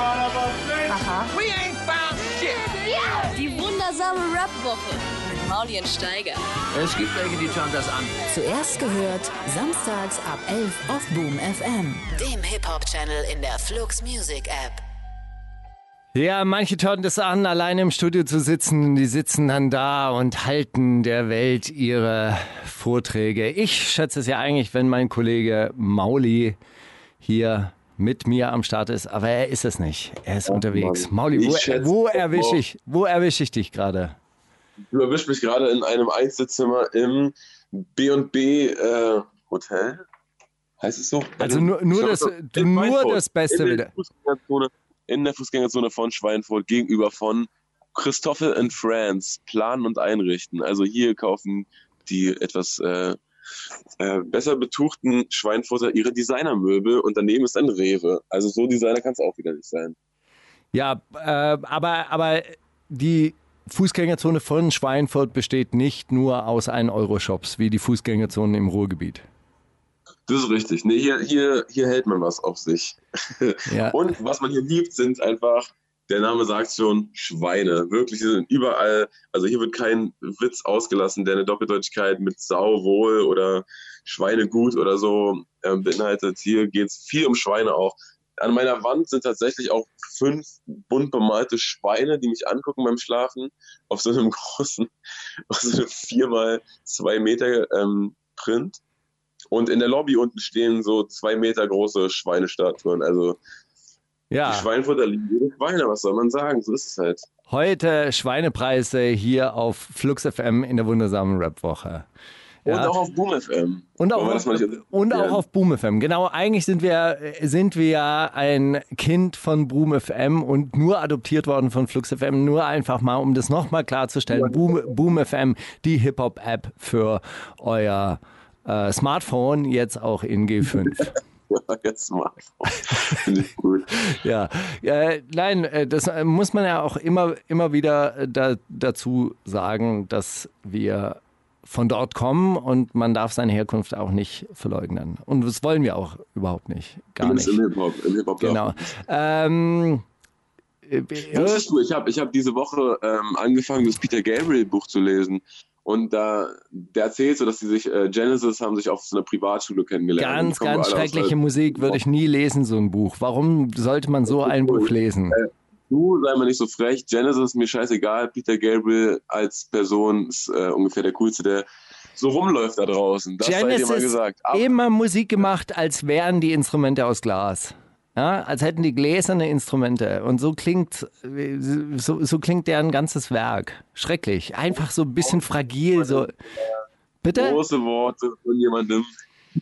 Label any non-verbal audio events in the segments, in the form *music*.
Aha. We ain't found shit. Die wundersame Rap-Woche mit Maulien Steiger. Es gibt welche, die schauen das an. Zuerst gehört, samstags ab 11 auf Boom FM. Dem Hip-Hop-Channel in der Flux Music App. Ja, manche schauen das an, alleine im Studio zu sitzen. Die sitzen dann da und halten der Welt ihre Vorträge. Ich schätze es ja eigentlich, wenn mein Kollege Mauli hier mit mir am Start ist, aber er ist es nicht. Er ist unterwegs. Mauli, Ich wo, wo erwische ich, wo erwische ich dich gerade? Du erwischst mich gerade in einem Einzelzimmer im B&B äh, Hotel. Heißt es so? Also nur, nur, das, In nur das Beste in der wieder. In der Fußgängerzone von Schweinfurt gegenüber von Christoffel and Friends planen und einrichten. Also hier kaufen die etwas äh, äh, besser betuchten Schweinfurter ihre Designermöbel und daneben ist ein Rewe. Also so Designer kann es auch wieder nicht sein. Ja, äh, aber, aber die Fußgängerzone von Schweinfurt besteht nicht nur aus 1-Euro-Shops wie die Fußgängerzonen im Ruhrgebiet. Das ist richtig. Nee, hier, hier, hier hält man was auf sich. Ja. Und was man hier liebt, sind einfach, der Name sagt schon, Schweine. Wirklich, die sind überall. Also hier wird kein Witz ausgelassen, der eine Doppeldeutigkeit mit Sau wohl oder Schweinegut oder so ähm, beinhaltet. Hier geht es viel um Schweine auch. An meiner Wand sind tatsächlich auch fünf bunt bemalte Schweine, die mich angucken beim Schlafen, auf so einem *laughs* großen, auf so einem vier mal zwei Meter ähm, Print. Und in der Lobby unten stehen so zwei Meter große Schweinestatuen. Also die Ja, Schweinfurter lieben ihre Schweine, was soll man sagen? So ist es halt. heute Schweinepreise hier auf Flux FM in der wundersamen Rap-Woche. Und Ja. auch auf Boom FM. Und auch, auf, und auch Ja. auf Boom FM. Genau, eigentlich sind wir, sind wir ja ein Kind von Boom FM und nur adoptiert worden von Flux FM. Nur einfach mal, um das nochmal klarzustellen. Boom, Boom FM, die Hip-Hop-App für euer äh, Smartphone, jetzt auch in G5. *laughs* Jetzt mal. *laughs* Finde ich gut. Ja, äh, nein, äh, das äh, muss man ja auch immer, immer wieder äh, da, dazu sagen, dass wir von dort kommen und man darf seine Herkunft auch nicht verleugnen. Und das wollen wir auch überhaupt nicht. Gar Zumindest nicht. im Hip-Hop. Im Hip-Hop Genau. Ähm, äh, Wusstest du, ich habe ich hab diese Woche ähm, angefangen, das Peter Gabriel Buch zu lesen. Und da, der erzählt so, dass sie sich, äh, Genesis haben sich auf so einer Privatschule kennengelernt. ganz, ganz aus schreckliche der- Musik würde ich nie lesen, so ein Buch. Warum sollte man so ein Buch lesen? Du, sei mal nicht so frech. Genesis mir scheißegal. Peter Gabriel als Person ist äh, ungefähr der coolste, der so rumläuft da draußen. Das sei dir mal Genesis gesagt. Aber immer Musik gemacht, als wären die Instrumente aus Glas. Ja, als hätten die gläserne Instrumente. Und so klingt, so, so klingt deren ganzes Werk. Schrecklich. Einfach so ein bisschen fragil. So. Bitte? große Worte von jemandem,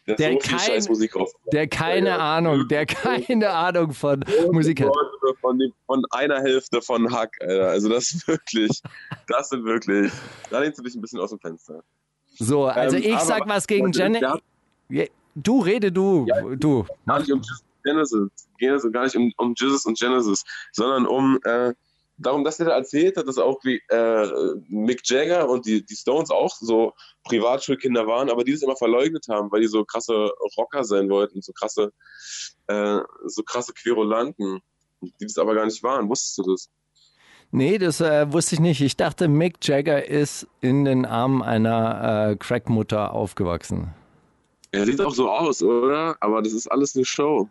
der, Der so kein-. Der keine Ahnung, der keine Ahnung von Musik hat. Worte Von, von einer Hälfte von Hack, Alter. Also das ist wirklich, das sind wirklich, da lehnst du dich ein bisschen aus dem Fenster. So, also Ähm, ich sag was gegen Janet. Ja, Du, rede du. Du. Gar nicht um Genesis, Genesis gar nicht um, um Jesus und Genesis, sondern um äh, darum, dass er da erzählt hat, dass auch wie äh, Mick Jagger und die, die Stones auch so Privatschulkinder waren, aber die das immer verleugnet haben, weil die so krasse Rocker sein wollten, so krasse, äh, so krasse Querulanten, die das aber gar nicht waren. Wusstest du das? Nee, das äh, wusste ich nicht. Ich dachte, Mick Jagger ist in den Armen einer äh, Crackmutter aufgewachsen. Er sieht auch so aus, oder? Aber das ist alles eine Show.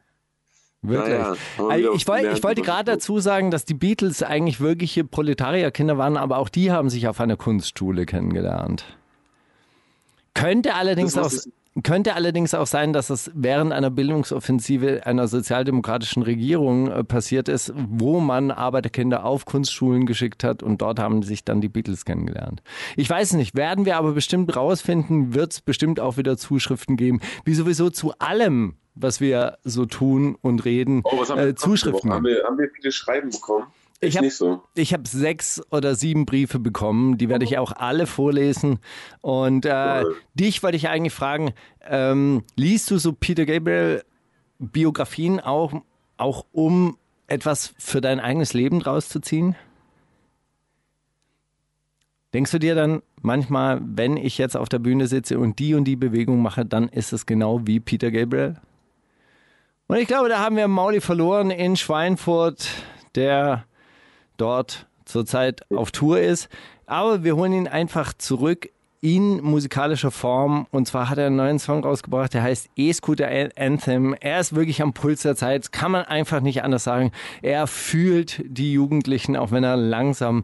Wirklich. Wir Also ich, wollte, gelernt, ich wollte gerade dazu sagen, dass die Beatles eigentlich wirkliche Proletarierkinder waren, aber auch die haben sich auf einer Kunstschule kennengelernt. Könnte allerdings, auch, könnte allerdings auch sein, dass es während einer Bildungsoffensive einer sozialdemokratischen Regierung äh, passiert ist, wo man Arbeiterkinder auf Kunstschulen geschickt hat und dort haben sich dann die Beatles kennengelernt. Ich weiß nicht, werden wir aber bestimmt rausfinden, wird es bestimmt auch wieder Zuschriften geben, wie sowieso zu allem, was wir so tun und reden, Oh, was haben wir äh, Zuschriften Haben wir, haben wir viele Schreiben bekommen? Ich Ich hab- nicht so. Ich habe sechs oder sieben Briefe bekommen, die werde ich auch alle vorlesen. Und äh, Toll. dich wollte ich eigentlich fragen, ähm, liest du so Peter Gabriel Biografien auch, auch um etwas für dein eigenes Leben draus zu ziehen? Denkst du dir dann manchmal, wenn ich jetzt auf der Bühne sitze und die und die Bewegung mache, dann ist es genau wie Peter Gabriel? Und ich glaube, da haben wir Mauli verloren in Schweinfurt, der dort zurzeit auf Tour ist. Aber wir holen ihn einfach zurück in musikalischer Form. Und zwar hat er einen neuen Song rausgebracht, der heißt E-Scooter Anthem. Er ist wirklich am Puls der Zeit, kann man einfach nicht anders sagen. Er fühlt die Jugendlichen, auch wenn er langsam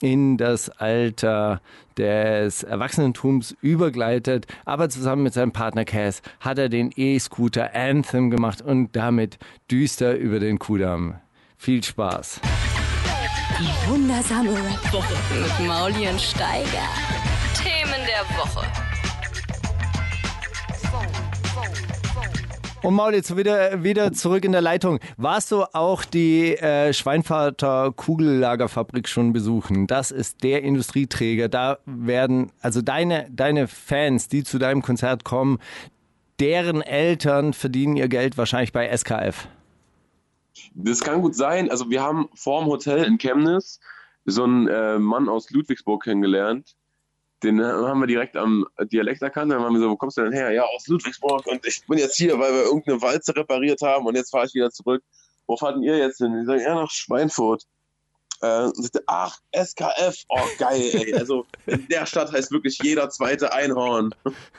in das Alter des Erwachsenentums übergleitet. Aber zusammen mit seinem Partner Cass hat er den E-Scooter Anthem gemacht und damit düster über den Kudamm. Viel Spaß. Die wundersame Rap-Woche Mit Mauli und Steiger. Themen der Woche. Und Maul, jetzt wieder, wieder zurück in der Leitung. Warst du auch die äh, Schweinvater Kugellagerfabrik schon besuchen? Das ist der Industrieträger. Da werden, also deine, deine Fans, die zu deinem Konzert kommen, deren Eltern verdienen ihr Geld wahrscheinlich bei SKF. Das kann gut sein. Also wir haben vorm Hotel in Chemnitz so einen äh, Mann aus Ludwigsburg kennengelernt. Den haben wir direkt am Dialekt erkannt. Dann haben wir so, wo kommst du denn her? Ja, aus Ludwigsburg. Und ich bin jetzt hier, weil wir irgendeine Walze repariert haben und jetzt fahre ich wieder zurück. Wo fahrten ihr jetzt hin? Die sagen, ja, nach Schweinfurt. Äh, und dachte, ach, SKF, oh geil, ey. Also in der Stadt heißt wirklich jeder zweite Einhorn.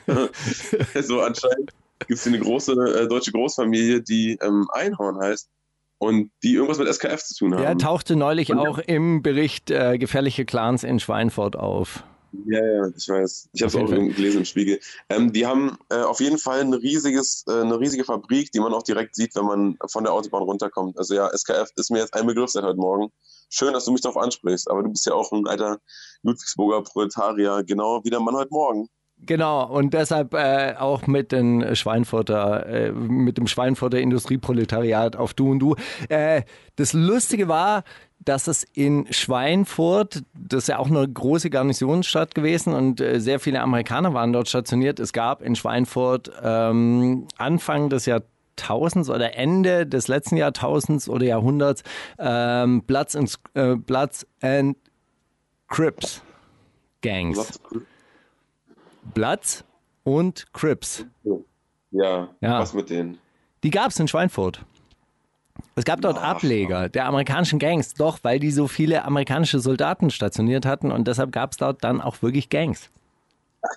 *laughs* also anscheinend gibt es eine große äh, deutsche Großfamilie, die ähm, Einhorn heißt und die irgendwas mit SKF zu tun haben. Der tauchte neulich auch im Bericht äh, Gefährliche Clans in Schweinfurt auf. Ja, ja, ich weiß. Ich habe es auch gelesen im Spiegel. Ähm, die haben äh, auf jeden Fall ein riesiges, äh, eine riesige Fabrik, die man auch direkt sieht, wenn man von der Autobahn runterkommt. Also ja, SKF ist mir jetzt ein Begriff seit heute Morgen. Schön, dass du mich darauf ansprichst, aber du bist ja auch ein alter Ludwigsburger Proletarier, genau wie der Mann heute Morgen. Genau, und deshalb äh, auch mit den Schweinfurter, äh, mit dem Schweinfurter Industrieproletariat auf Du und Du. Äh, das Lustige war, dass es in Schweinfurt, das ist ja auch eine große Garnisonsstadt gewesen und äh, sehr viele Amerikaner waren dort stationiert. Es gab in Schweinfurt ähm, Anfang des Jahrtausends oder Ende des letzten Jahrtausends oder Jahrhunderts ähm, Bloods and, äh, Bloods and Crips Gangs. Bloods und Crips. Ja, Ja. was mit denen? Die gab es in Schweinfurt. Es gab dort Ableger der amerikanischen Gangs, doch, weil die so viele amerikanische Soldaten stationiert hatten und deshalb gab es dort dann auch wirklich Gangs. *laughs*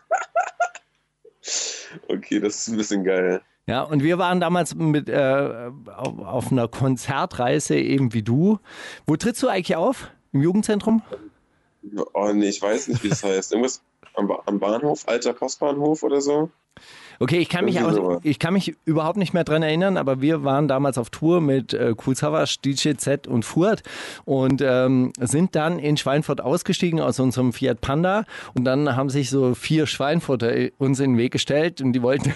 Okay, das ist ein bisschen geil. Ja, und wir waren damals mit äh, auf, auf einer Konzertreise eben wie du. Wo trittst du eigentlich auf? Im Jugendzentrum? Oh nee, ich weiß nicht, wie das heißt. Irgendwas am, am Bahnhof, alter Postbahnhof oder so? Okay, ich kann mich auch, ich kann mich überhaupt nicht mehr dran erinnern, aber wir waren damals auf Tour mit äh, Cool Savage, DJ Z und Furt und ähm, sind dann in Schweinfurt ausgestiegen aus unserem Fiat Panda und dann haben sich so vier Schweinfurter uns in den Weg gestellt und die wollten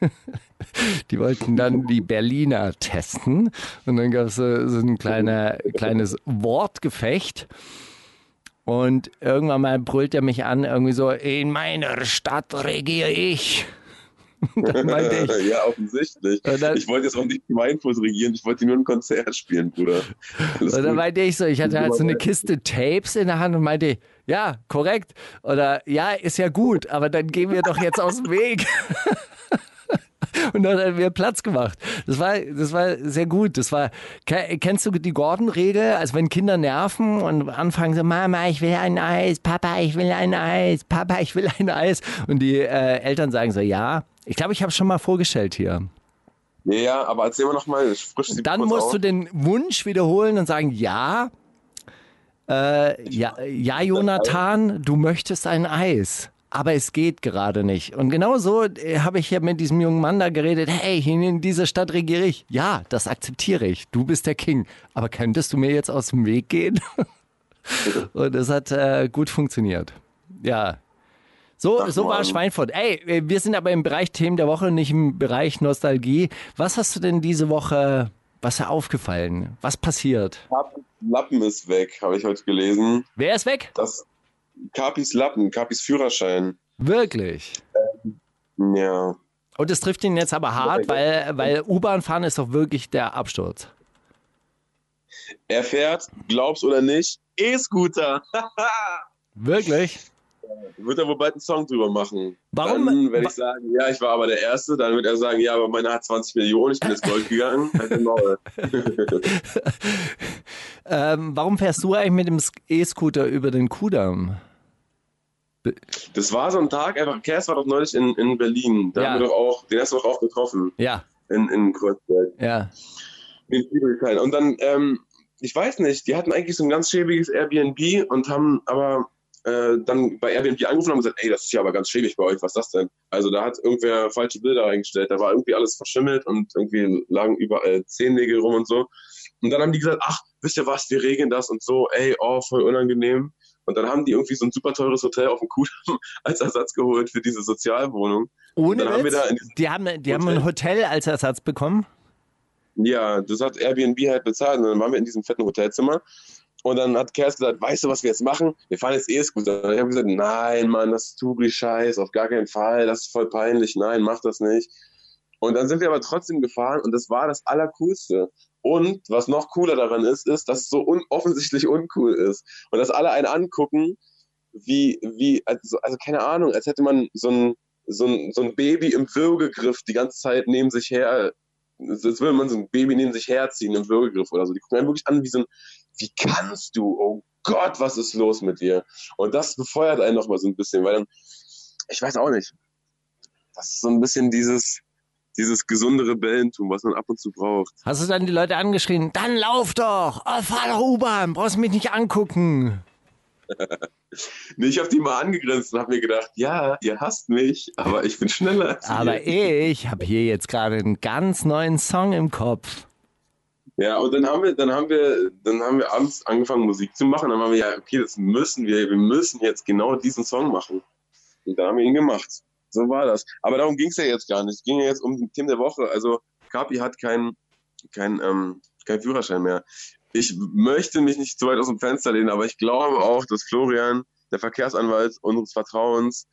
*laughs* Die wollten dann die Berliner testen und dann gab es so, so ein kleiner, kleines Wortgefecht. Und irgendwann mal brüllt er mich an, irgendwie so, in meiner Stadt regiere ich. *laughs* Ich, *laughs* ja, offensichtlich. Dann- ich wollte jetzt auch nicht Schweinfurt regieren, ich wollte nur ein Konzert spielen, Bruder. Alles Und dann gut. meinte ich so, ich hatte halt so eine *laughs* Kiste Tapes in der Hand und meinte, ja, korrekt. Oder ja, ist ja gut, aber dann gehen wir doch jetzt aus dem Weg. Und dann haben wir Platz gemacht. Das war, das war sehr gut. Das war, ke- kennst du die Gordon-Regel? Also wenn Kinder nerven und anfangen so, Mama, ich will ein Eis, Papa, ich will ein Eis, Papa, ich will ein Eis. Und die äh, Eltern sagen so, ja. Ich glaube, ich habe es schon mal vorgestellt hier. Ja, aber erzähl mal nochmal, frisch sie Dann musst auf. du den Wunsch wiederholen und sagen, ja, äh, ja, ja, Jonathan, du möchtest ein Eis. Aber es geht gerade nicht. Und genau so äh, habe ich hier mit diesem jungen Mann da geredet. Hey, in dieser Stadt regiere ich. Ja, das akzeptiere ich. Du bist der King. Aber könntest du mir jetzt aus dem Weg gehen? *laughs* Und es hat äh, gut funktioniert. Ja. So, Ach, so war Mann. Schweinfurt. Ey, äh, wir sind aber im Bereich Themen der Woche, nicht im Bereich Nostalgie. Was hast du denn diese Woche, was ist aufgefallen? Was passiert? Lappen ist weg, habe ich heute gelesen. Wer ist weg? Das Kapis Lappen, Kapis Führerschein. Wirklich. Ja. Und es trifft ihn jetzt aber hart, weil, weil U-Bahn fahren ist doch wirklich der Absturz. Er fährt, glaub's oder nicht, E-Scooter. *laughs* Wirklich? Wird er wohl bald einen Song drüber machen. Warum- Dann werde ich sagen, ja, ich war aber der Erste. Dann wird er sagen, ja, aber meiner hat 20 Millionen, ich bin ins Gold gegangen. Halt. *laughs* Ähm, warum fährst du eigentlich mit dem E-Scooter über den Kudamm? Das war so ein Tag, einfach, Kers war doch neulich in, in Berlin. Da Ja. haben wir doch auch, den hast du doch auch getroffen. Ja, In, in Kreuzberg. ja. Und dann, ähm, ich weiß nicht, die hatten eigentlich so ein ganz schäbiges Airbnb und haben aber äh, dann bei Airbnb angerufen und gesagt, ey, das ist ja aber ganz schäbig bei euch, was ist das denn? Also da hat irgendwer falsche Bilder eingestellt, da war irgendwie alles verschimmelt und irgendwie lagen überall Zehennägel rum und so. Und dann haben die gesagt, ach, wisst ihr was, wir regeln das und so, ey, oh, voll unangenehm. Und dann haben die irgendwie so ein super teures Hotel auf dem Kudamm *laughs* als Ersatz geholt für diese Sozialwohnung. Ohne Dann haben die haben, die haben ein Hotel als Ersatz bekommen? Ja, das hat Airbnb halt bezahlt. Und dann waren wir in diesem fetten Hotelzimmer. Und dann hat Kers gesagt, weißt du, was wir jetzt machen? Wir fahren jetzt E-Scooter. Und ich habe gesagt, nein, Mann, das ist Tugri Scheiß, auf gar keinen Fall. Das ist voll peinlich. Nein, mach das nicht. Und dann sind wir aber trotzdem gefahren und das war das Allercoolste. Und was noch cooler daran ist, ist, dass es so un offensichtlich uncool ist. Und dass alle einen angucken, wie, wie, also, also keine Ahnung, als hätte man so ein, so ein, so ein Baby im Würgegriff die ganze Zeit neben sich her als würde man so ein Baby neben sich herziehen im Würgegriff oder so. Die gucken einen wirklich an wie so ein, wie kannst du? Oh Gott, was ist los mit dir? Und das befeuert einen nochmal so ein bisschen, weil dann, ich weiß auch nicht, das ist so ein bisschen dieses, dieses gesunde Rebellentum, was man ab und zu braucht. Hast du dann die Leute angeschrien, dann lauf doch, oh, fahr doch U-Bahn, brauchst mich nicht angucken. *laughs* Nee, ich habe die mal angegrenzt und habe mir gedacht, ja, ihr hasst mich, aber ich bin schneller als Aber ihr. ich habe hier jetzt gerade einen ganz neuen Song im Kopf. Ja, und dann haben wir, dann haben wir, dann haben wir abends angefangen Musik zu machen. Dann haben wir ja, okay, das müssen wir, wir müssen jetzt genau diesen Song machen. Und dann haben wir ihn gemacht. So war das. Aber darum ging es ja jetzt gar nicht. Es ging ja jetzt um den Team der Woche. Also Kapi hat keinen kein, ähm, kein Führerschein mehr. Ich möchte mich nicht zu weit aus dem Fenster lehnen, aber ich glaube auch, dass Florian, der Verkehrsanwalt unseres Vertrauens,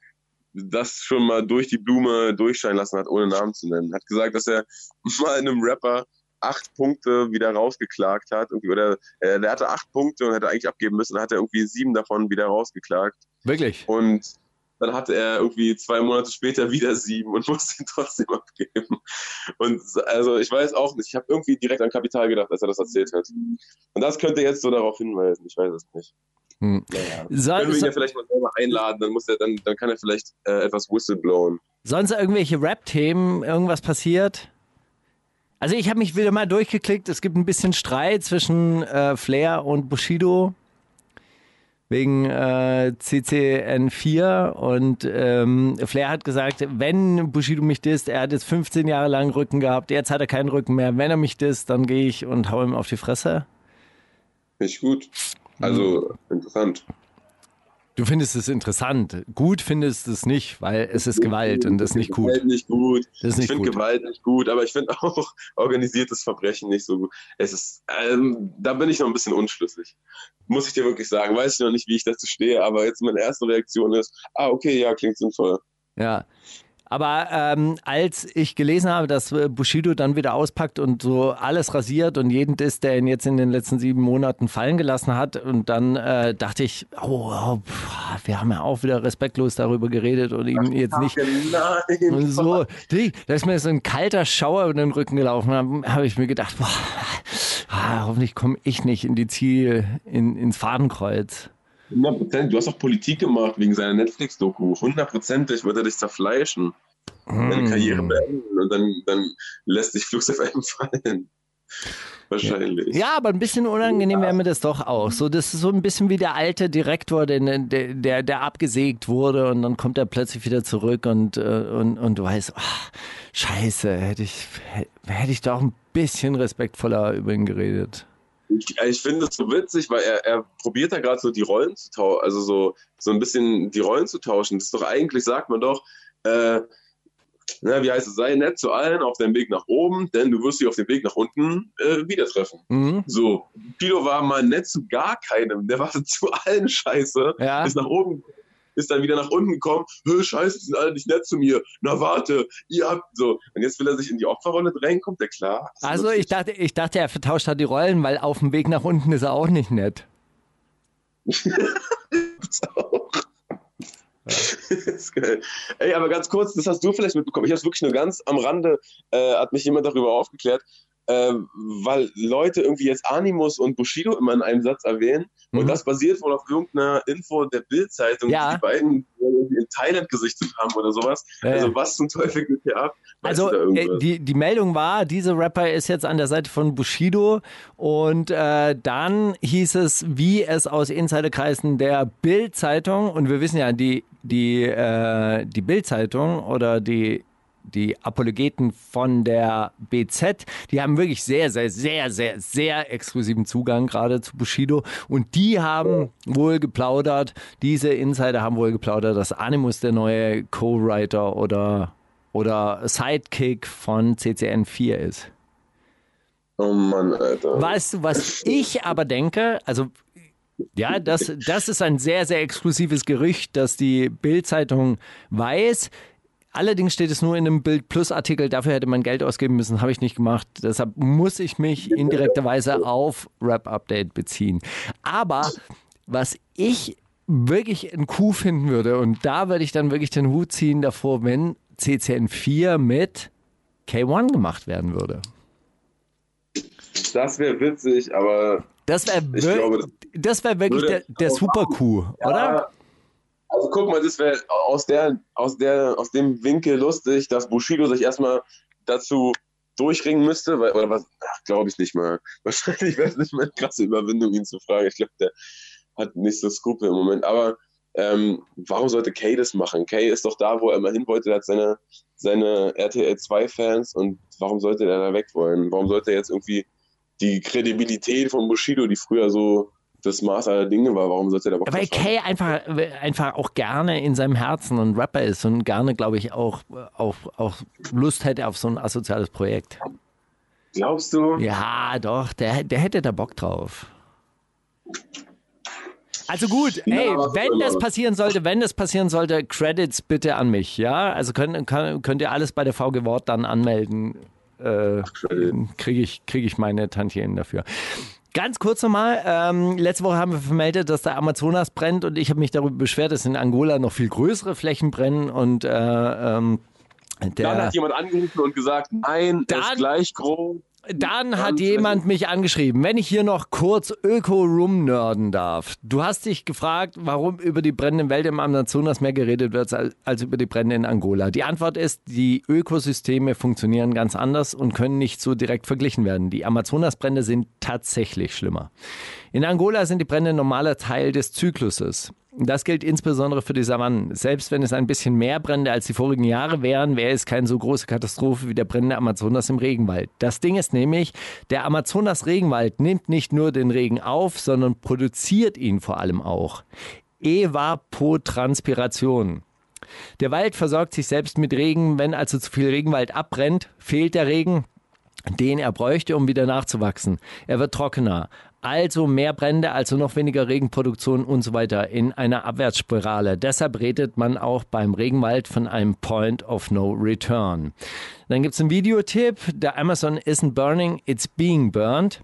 das schon mal durch die Blume durchscheinen lassen hat, ohne Namen zu nennen. Hat gesagt, dass er *laughs* mal einem Rapper acht Punkte wieder rausgeklagt hat. Irgendwie, oder äh, der hatte acht Punkte und hätte eigentlich abgeben müssen, hat er irgendwie sieben davon wieder rausgeklagt. Wirklich? Und dann hatte er irgendwie zwei Monate später wieder sieben und *laughs* musste ihn trotzdem abgeben. Und also ich weiß auch nicht, ich habe irgendwie direkt an Kapital gedacht, als er das erzählt hat. Und das könnte jetzt so darauf hinweisen, ich weiß es nicht. Hm. Naja. Können wir ihn ja vielleicht mal selber einladen, dann muss er, dann, dann kann er vielleicht äh, etwas whistleblowen. sonst irgendwelche Rap-Themen, irgendwas passiert? Also ich habe mich wieder mal durchgeklickt. Es gibt ein bisschen Streit zwischen äh, Flair und Bushido wegen äh, CCN4 und ähm, Flair hat gesagt, wenn Bushido mich disst, er hat jetzt 15 Jahre lang Rücken gehabt, jetzt hat er keinen Rücken mehr. Wenn er mich disst, dann gehe ich und hau ihm auf die Fresse. Ich gut. Also interessant. Du findest es interessant. Gut findest es nicht, weil es ist Gewalt und das ist nicht gut. Gewalt nicht gut. Nicht ich finde. Gewalt nicht gut, aber ich finde *laughs* auch organisiertes Verbrechen nicht so gut. Es ist, ähm, da bin ich noch ein bisschen unschlüssig. Muss ich dir wirklich sagen. Weiß ich noch nicht, wie ich dazu stehe, aber jetzt meine erste Reaktion ist, ah, okay, ja, klingt sinnvoll. Ja. Aber ähm, als ich gelesen habe, dass äh, Bushido dann wieder auspackt und so alles rasiert und jeden Diss, der ihn jetzt in den letzten sieben Monaten fallen gelassen hat, und dann äh, dachte ich, oh, oh pff, wir haben ja auch wieder respektlos darüber geredet und ihm jetzt nicht Nein. so, da ist mir so ein kalter Schauer über den Rücken gelaufen. Da habe ich mir gedacht, boah, ah, hoffentlich komme ich nicht in die Ziel, in, ins Fadenkreuz. 100%. Du hast auch Politik gemacht wegen seiner Netflix-Doku. Hundertprozentig wird er dich zerfleischen. Deine Karriere beenden und dann, dann lässt dich Flux FM fallen. Wahrscheinlich. Ja, aber ein bisschen unangenehm wäre mir das doch auch. So, das ist so ein bisschen wie der alte Direktor, der, der, der, der abgesägt wurde und dann kommt er plötzlich wieder zurück und, äh, und, und du weißt, ach, scheiße, hätte ich, hätte ich doch ein bisschen respektvoller über ihn geredet. Ich, ich finde es so witzig, weil er, er probiert da gerade so die Rollen zu tauschen, also so, so ein bisschen die Rollen zu tauschen. Das ist doch eigentlich, sagt man doch, äh, na, wie heißt es, sei nett zu allen auf deinem Weg nach oben, denn du wirst sie auf dem Weg nach unten äh, wieder treffen. Mhm. So, Tilo war mal nett zu gar keinem, der war zu allen scheiße, Ja. ist nach oben, ist dann wieder nach unten gekommen, scheiße, die sind alle nicht nett zu mir, na warte, ihr habt so. Und jetzt will er sich in die Opferrolle drängen, kommt der klar? Das Also ich dachte, ich dachte, er vertauscht hat die Rollen, weil auf dem Weg nach unten ist er auch nicht nett. auch. Das ist geil. Ey, aber ganz kurz, das hast du vielleicht mitbekommen. Ich habe es wirklich nur ganz am Rande, äh, hat mich jemand darüber aufgeklärt, äh, weil Leute irgendwie jetzt Animus und Bushido immer in einem Satz erwähnen. Und Mhm. das basiert wohl auf irgendeiner Info der Bild-Zeitung, Ja. die die beiden irgendwie in Thailand gesichtet haben oder sowas. Ja. Also was zum Teufel geht hier ab? Weißt Also äh, die, die Meldung war, dieser Rapper ist jetzt an der Seite von Bushido und äh, dann hieß es, wie es aus Insiderkreisen der Bild-Zeitung und wir wissen ja, die, die, äh, die Bild-Zeitung oder die die Apologeten von der BZ, die haben wirklich sehr, sehr, sehr, sehr, sehr exklusiven Zugang gerade zu Bushido. Und die haben wohl geplaudert, diese Insider haben wohl geplaudert, dass Animus der neue Co-Writer oder, oder Sidekick von CCN 4 ist. oh Mann, Alter. Weißt du, was ich aber denke? Also, ja, das, das ist ein sehr, sehr exklusives Gerücht, das die Bild-Zeitung weiß. Allerdings steht es nur in einem Bild Plus Artikel, dafür hätte man Geld ausgeben müssen, habe ich nicht gemacht. Deshalb muss ich mich indirekterweise auf Rap Update beziehen. Aber was ich wirklich ein Coup finden würde, und da würde ich dann wirklich den Hut ziehen davor, wenn CCN 4 mit K1 gemacht werden würde. Das wäre witzig, aber Das wäre glaube, wirklich, das wär wirklich der, der Super-Coup, oder? Also guck mal, das wäre aus der, aus der, aus dem Winkel lustig, dass Bushido sich erstmal dazu durchringen müsste, weil, oder was, glaube ich nicht mal. *laughs* Wahrscheinlich wäre es nicht mal eine krasse Überwindung, ihn zu fragen. Ich glaube, der hat nicht so Skrupel im Moment. Aber ähm, warum sollte Kay das machen? Kay ist doch da, wo er immer hin wollte, hat seine, seine RTL 2 Fans und warum sollte der da weg wollen? Warum sollte er jetzt irgendwie die Kredibilität von Bushido, die früher so das Maß aller Dinge war, warum sollte er da Bock Weil drauf haben? Kay einfach, einfach auch gerne in seinem Herzen ein Rapper ist und gerne, glaube ich, auch, auch, auch Lust hätte auf so ein asoziales Projekt. Glaubst du? Ja, doch, der, der hätte da Bock drauf. Also gut, Ja, ey, wenn das passieren sollte, wenn das passieren sollte, Credits bitte an mich, ja? Also könnt, könnt, könnt ihr alles bei der VG Wort dann anmelden. Äh, Kriege ich, krieg ich meine Tantien dafür. Ganz kurz nochmal, ähm, letzte Woche haben wir vermeldet, dass der Amazonas brennt und ich habe mich darüber beschwert, dass in Angola noch viel größere Flächen brennen und äh, ähm, der, Dann hat jemand angerufen und gesagt, nein, er Dann- ist gleich groß. Dann hat jemand mich angeschrieben, wenn ich hier noch kurz Öko-Rum-nerden darf. Du hast dich gefragt, warum über die brennenden Wälder im Amazonas mehr geredet wird als, als über die Brände in Angola. Die Antwort ist, die Ökosysteme funktionieren ganz anders und können nicht so direkt verglichen werden. Die Amazonasbrände sind tatsächlich schlimmer. In Angola sind die Brände ein normaler Teil des Zykluses. Das gilt insbesondere für die Savannen. Selbst wenn es ein bisschen mehr Brände als die vorigen Jahre wären, wäre es keine so große Katastrophe wie der brennende Amazonas im Regenwald. Das Ding ist nämlich, der Amazonas-Regenwald nimmt nicht nur den Regen auf, sondern produziert ihn vor allem auch. Evapotranspiration. Der Wald versorgt sich selbst mit Regen. Wenn also zu viel Regenwald abbrennt, fehlt der Regen, den er bräuchte, um wieder nachzuwachsen. Er wird trockener. Also mehr Brände, also noch weniger Regenproduktion und so weiter in einer Abwärtsspirale. Deshalb redet man auch beim Regenwald von einem Point of No Return. Dann gibt es einen Videotipp. Der Amazon isn't burning, it's being burned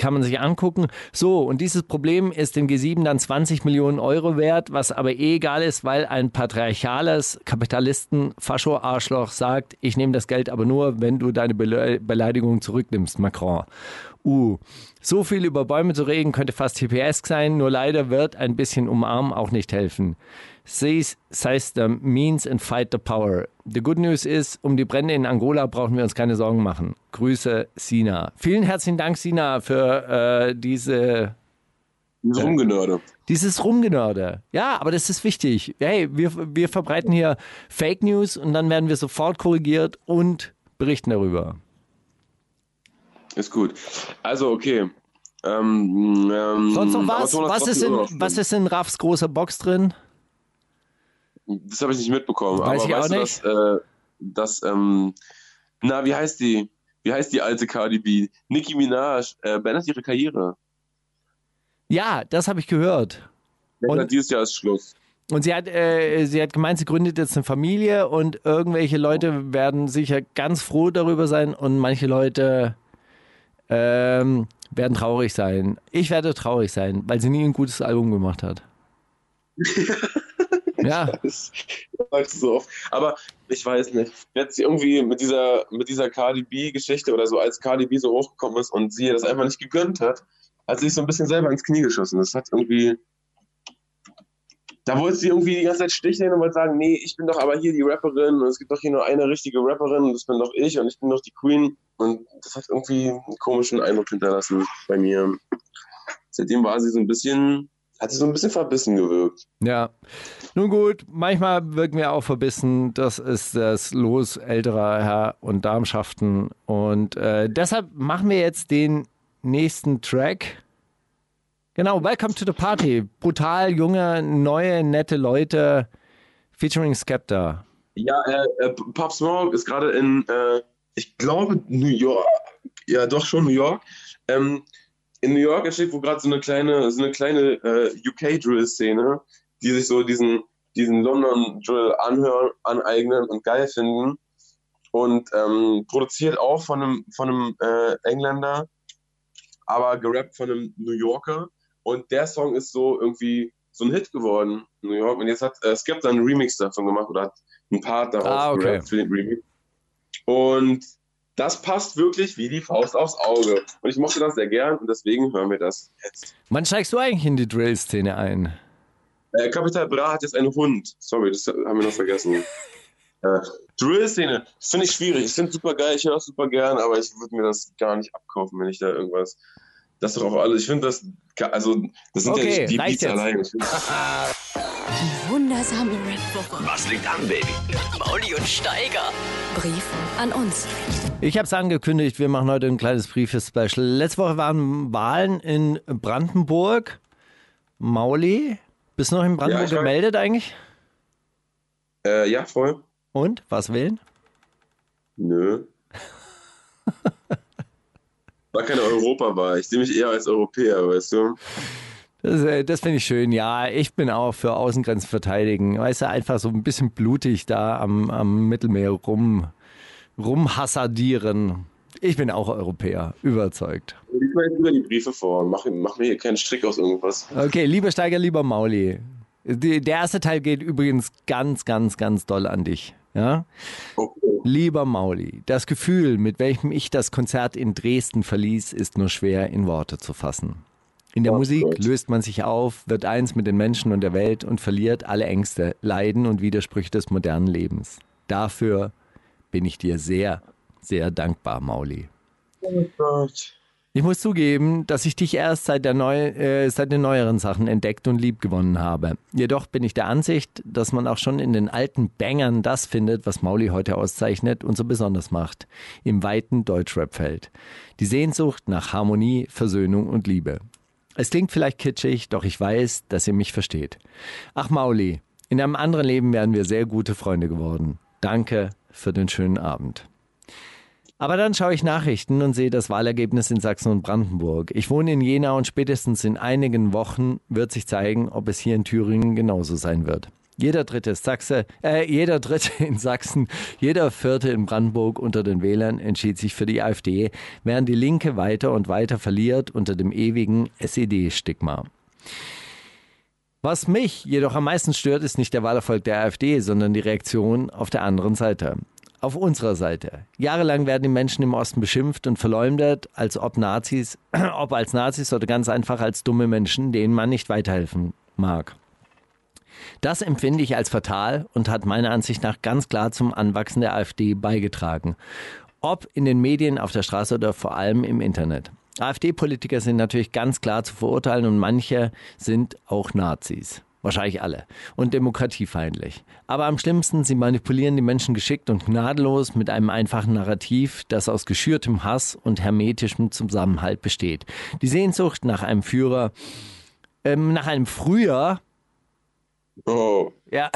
kann man sich angucken. So, und dieses Problem ist dem G7 dann 20 Millionen Euro wert, was aber eh egal ist, weil ein patriarchales Kapitalisten-Fascho-Arschloch sagt, ich nehme das Geld aber nur, wenn du deine Bele Beleidigung zurücknimmst, Macron. Uh, so viel über Bäume zu reden könnte fast TPS sein, nur leider wird ein bisschen umarmen auch nicht helfen. Seize seize the means and fight the power. The good news ist, um die Brände in Angola brauchen wir uns keine Sorgen machen. Grüße, Sina. Vielen herzlichen Dank, Sina, für äh, diese Dieses Rumgenörde. dieses Rumgenörde. Ja, aber das ist wichtig. Hey, wir, wir verbreiten hier Fake News und dann werden wir sofort korrigiert und berichten darüber. Ist gut. Also, okay. Ähm, ähm, Sonst noch was? Was ist, in, was ist in Raffs großer Box drin? Das habe ich nicht mitbekommen. Weiß aber ich auch weißt du, nicht. dass, äh, dass ähm, na, wie heißt die? Wie heißt die alte Cardi B? Nicki Minaj äh, beendet ihre Karriere. Ja, das habe ich gehört. Und Und- dieses Jahr ist Schluss. Und sie hat, äh, sie hat gemeint, sie gründet jetzt eine Familie und irgendwelche Leute werden sicher ganz froh darüber sein und manche Leute ähm, werden traurig sein. Ich werde traurig sein, weil sie nie ein gutes Album gemacht hat. *laughs* Ja. *laughs* Sagst du so oft. Aber ich weiß nicht. Jetzt irgendwie mit dieser, mit dieser Cardi B-Geschichte oder so, als Cardi B so hochgekommen ist und sie das einfach nicht gegönnt hat, hat sie sich so ein bisschen selber ins Knie geschossen. Das hat irgendwie. Da wollte sie irgendwie die ganze Zeit sticheln und wollte sagen, nee, ich bin doch aber hier die Rapperin und es gibt doch hier nur eine richtige Rapperin und das bin doch ich und ich bin doch die Queen. Und das hat irgendwie einen komischen Eindruck hinterlassen bei mir. Seitdem war sie so ein bisschen, hat sie so ein bisschen verbissen gewirkt. Ja. Nun gut, manchmal wirken wir auch verbissen. Das ist das Los älterer Herr und Darmschaften. Und äh, deshalb machen wir jetzt den nächsten Track. Genau, Welcome to the Party. Brutal, junge, neue, nette Leute featuring Skepta. Ja, äh, äh, Pop Smoke ist gerade in, äh, ich glaube, New York. Ja, doch schon New York. Ähm, in New York entsteht wo gerade so eine kleine, so eine kleine äh, UK-Drill-Szene, die sich so diesen, diesen London-Drill anhören, aneignen und geil finden. Und ähm, produziert auch von einem, von einem äh, Engländer, aber gerappt von einem New Yorker. Und der Song ist so irgendwie so ein Hit geworden in New York. Und jetzt hat äh, Skepta einen Remix davon gemacht oder hat einen Part darauf Ah, okay. gerappt für den Remix. Und das passt wirklich wie die Faust aufs Auge. Und ich mochte das sehr gern und deswegen hören wir das jetzt. Wann steigst du eigentlich in die Drill-Szene ein? Äh, Capital Bra hat jetzt einen Hund. Sorry, das haben wir noch vergessen. *laughs* äh, Drill-Szene, finde ich schwierig. Ich finde es super geil, ich höre das super gern, aber ich würde mir das gar nicht abkaufen, wenn ich da irgendwas. Das ist doch auch alles. Ich finde das, also, das sind Okay, ja nicht die Beats allein. *laughs* Die wundersame Red Booker. Was liegt an, Baby? Mauli und Steiger. Brief an uns. Ich habe es angekündigt, wir machen heute ein kleines Briefes-Special. Letzte Woche waren Wahlen in Brandenburg. Mauli, bist du noch in Brandenburg Ja, gemeldet eigentlich? Äh, ja, voll. Und, was wählen? Nö. *laughs* War keine Europawahl. Ich sehe mich eher als Europäer, weißt du? Das, äh, das finde ich schön. Ja, ich bin auch für Außengrenzen verteidigen. Weißt du, einfach so ein bisschen blutig da am, am Mittelmeer rum, rumhassadieren. Ich bin auch Europäer, überzeugt. Lies mal jetzt lieber die Briefe vor. Mach, mach mir hier keinen Strick aus irgendwas. Okay, lieber Steiger, lieber Mauli. Die, der erste Teil geht übrigens ganz, ganz, ganz doll an dich. Ja? Okay. Lieber Mauli, das Gefühl, mit welchem ich das Konzert in Dresden verließ, ist nur schwer in Worte zu fassen. In der Musik löst man sich auf, wird eins mit den Menschen und der Welt und verliert alle Ängste, Leiden und Widersprüche des modernen Lebens. Dafür bin ich dir sehr, sehr dankbar, Mauli. Oh Gott. Ich muss zugeben, dass ich dich erst seit, der neu, äh, seit den neueren Sachen entdeckt und lieb gewonnen habe. Jedoch bin ich der Ansicht, dass man auch schon in den alten Bangern das findet, was Mauli heute auszeichnet und so besonders macht. Im weiten Deutschrap-Feld. Die Sehnsucht nach Harmonie, Versöhnung und Liebe. Es klingt vielleicht kitschig, doch ich weiß, dass ihr mich versteht. Ach Mauli, in einem anderen Leben wären wir sehr gute Freunde geworden. Danke für den schönen Abend. Aber dann schaue ich Nachrichten und sehe das Wahlergebnis in Sachsen und Brandenburg. Ich wohne in Jena und spätestens in einigen Wochen wird sich zeigen, ob es hier in Thüringen genauso sein wird. Jeder dritte Sachse, äh, jeder dritte in Sachsen, jeder vierte in Brandenburg unter den Wählern entschied sich für die AfD, während die Linke weiter und weiter verliert unter dem ewigen SED-Stigma. Was mich jedoch am meisten stört, ist nicht der Wahlerfolg der AfD, sondern die Reaktion auf der anderen Seite. Auf unserer Seite. Jahrelang werden die Menschen im Osten beschimpft und verleumdet, als ob Nazis, *clears throat* ob als Nazis oder ganz einfach als dumme Menschen, denen man nicht weiterhelfen mag. Das empfinde ich als fatal und hat meiner Ansicht nach ganz klar zum Anwachsen der AfD beigetragen. Ob in den Medien, auf der Straße oder vor allem im Internet. AfD-Politiker sind natürlich ganz klar zu verurteilen und manche sind auch Nazis. Wahrscheinlich alle. Und demokratiefeindlich. Aber am schlimmsten, sie manipulieren die Menschen geschickt und gnadenlos mit einem einfachen Narrativ, das aus geschürtem Hass und hermetischem Zusammenhalt besteht. Die Sehnsucht nach einem Führer, ähm, nach einem Früher, Oh. ja,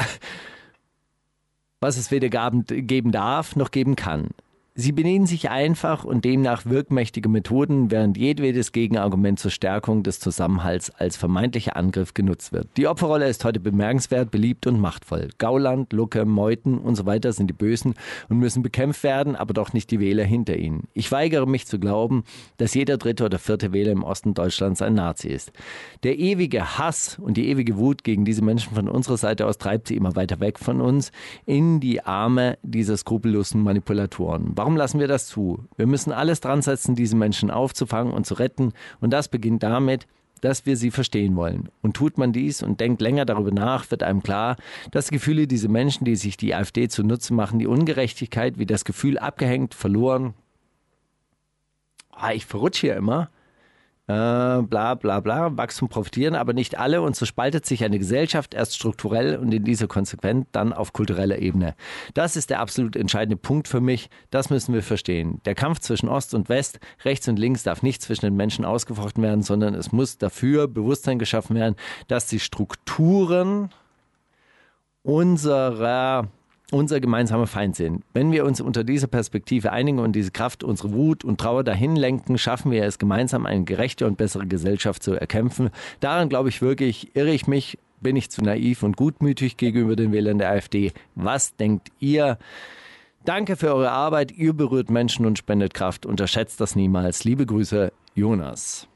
was es weder geben darf noch geben kann. Sie bedienen sich einfach und demnach wirkmächtige Methoden, während jedwedes Gegenargument zur Stärkung des Zusammenhalts als vermeintlicher Angriff genutzt wird. Die Opferrolle ist heute bemerkenswert, beliebt und machtvoll. Gauland, Lucke, Meuthen und so weiter sind die Bösen und müssen bekämpft werden, aber doch nicht die Wähler hinter ihnen. Ich weigere mich zu glauben, dass jeder dritte oder vierte Wähler im Osten Deutschlands ein Nazi ist. Der ewige Hass und die ewige Wut gegen diese Menschen von unserer Seite aus treibt sie immer weiter weg von uns in die Arme dieser skrupellosen Manipulatoren. Warum lassen wir das zu? Wir müssen alles dran setzen, diese Menschen aufzufangen und zu retten. Und das beginnt damit, dass wir sie verstehen wollen. Und tut man dies und denkt länger darüber nach, wird einem klar, dass Gefühle dieser Menschen, die sich die AfD zunutze machen, die Ungerechtigkeit wie das Gefühl abgehängt, verloren. Ah, ich verrutsche hier immer äh, bla bla bla, Wachstum profitieren, aber nicht alle und so spaltet sich eine Gesellschaft erst strukturell und in dieser Konsequenz dann auf kultureller Ebene. Das ist der absolut entscheidende Punkt für mich, das müssen wir verstehen. Der Kampf zwischen Ost und West, rechts und links darf nicht zwischen den Menschen ausgefochten werden, sondern es muss dafür Bewusstsein geschaffen werden, dass die Strukturen unserer unser gemeinsamer Feind sind. Wenn wir uns unter dieser Perspektive einigen und diese Kraft, unsere Wut und Trauer dahin lenken, schaffen wir es gemeinsam, eine gerechte und bessere Gesellschaft zu erkämpfen. Daran glaube ich wirklich, irre ich mich, bin ich zu naiv und gutmütig gegenüber den Wählern der AfD. Was denkt ihr? Danke für eure Arbeit. Ihr berührt Menschen und spendet Kraft. Unterschätzt das niemals. Liebe Grüße, Jonas.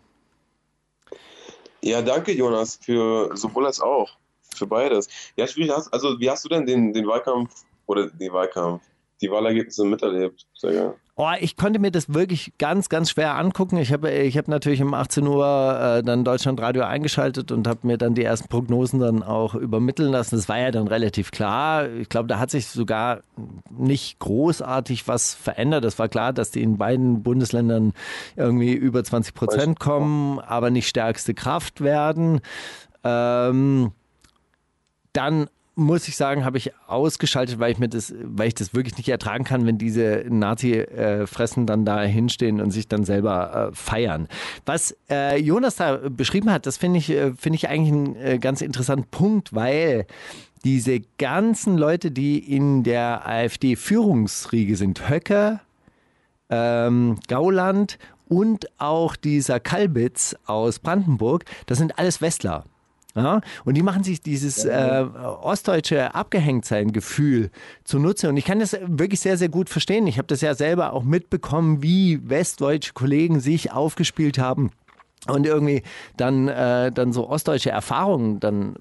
Ja, danke, Jonas, für sowohl als auch für beides. Ja, wie hast, also wie hast du denn den, den Wahlkampf oder den Wahlkampf, die Wahlergebnisse miterlebt? Sehr gerne. Oh, ich konnte mir das wirklich ganz, ganz schwer angucken. Ich habe ich hab natürlich um 18 Uhr äh, dann Deutschlandradio eingeschaltet und habe mir dann die ersten Prognosen dann auch übermitteln lassen. Das war ja dann relativ klar. Ich glaube, da hat sich sogar nicht großartig was verändert. Das war klar, dass die in beiden Bundesländern irgendwie über 20 Prozent kommen, aber nicht stärkste Kraft werden. Ähm, dann muss ich sagen, habe ich ausgeschaltet, weil ich mir das, weil ich das wirklich nicht ertragen kann, wenn diese Nazi-Fressen dann da hinstehen und sich dann selber äh, feiern. Was äh, Jonas da beschrieben hat, das finde ich, äh, finde ich eigentlich einen äh, ganz interessanten Punkt, weil diese ganzen Leute, die in der AfD-Führungsriege sind, Höcke, ähm, Gauland und auch dieser Kalbitz aus Brandenburg, das sind alles Westler. Ja, und die machen sich dieses äh, ostdeutsche Abgehängtsein-Gefühl zunutze. Und ich kann das wirklich sehr, sehr gut verstehen. Ich habe das ja selber auch mitbekommen, wie westdeutsche Kollegen sich aufgespielt haben und irgendwie dann, äh, dann so ostdeutsche Erfahrungen dann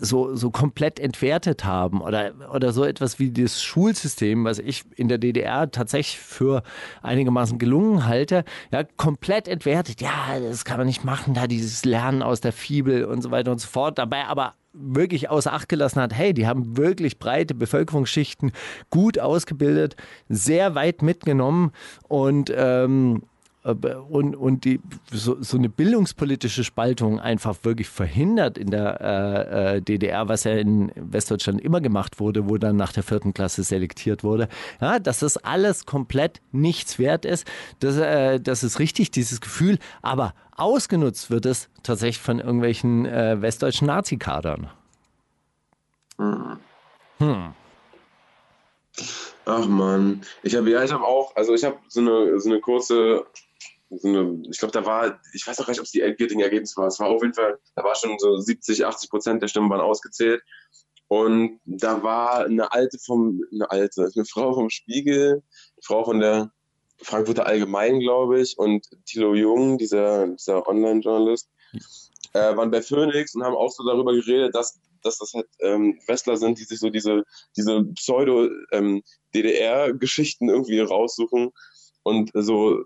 so, so komplett entwertet haben oder, oder so etwas wie das Schulsystem, was ich in der DDR tatsächlich für einigermaßen gelungen halte, ja, komplett entwertet. Ja, das kann man nicht machen, da dieses Lernen aus der Fibel und so weiter und so fort. Dabei aber wirklich außer Acht gelassen hat, hey, die haben wirklich breite Bevölkerungsschichten gut ausgebildet, sehr weit mitgenommen und ähm, und, und die, so, so eine bildungspolitische Spaltung einfach wirklich verhindert in der äh, äh DDR, was ja in Westdeutschland immer gemacht wurde, wo dann nach der vierten Klasse selektiert wurde, ja, dass das alles komplett nichts wert ist. Das, äh, das ist richtig, dieses Gefühl, aber ausgenutzt wird es tatsächlich von irgendwelchen äh, westdeutschen Nazi-Kadern. Hm. Ach man, ich habe ja, ich habe auch, also ich habe so eine so eine kurze so eine, ich glaube, da war, ich weiß auch gar nicht, ob es die endgültigen Ergebnisse war. Es war auf jeden Fall, da war schon so 70, 80 Prozent der Stimmen waren ausgezählt. Und da war eine alte vom, eine alte, eine Frau vom Spiegel, eine Frau von der Frankfurter Allgemein, glaube ich, und Thilo Jung, dieser, dieser Online-Journalist, äh, waren bei Phoenix und haben auch so darüber geredet, dass, dass das halt ähm, Westler sind, die sich so diese, diese Pseudo-DDR-Geschichten ähm, irgendwie raussuchen und so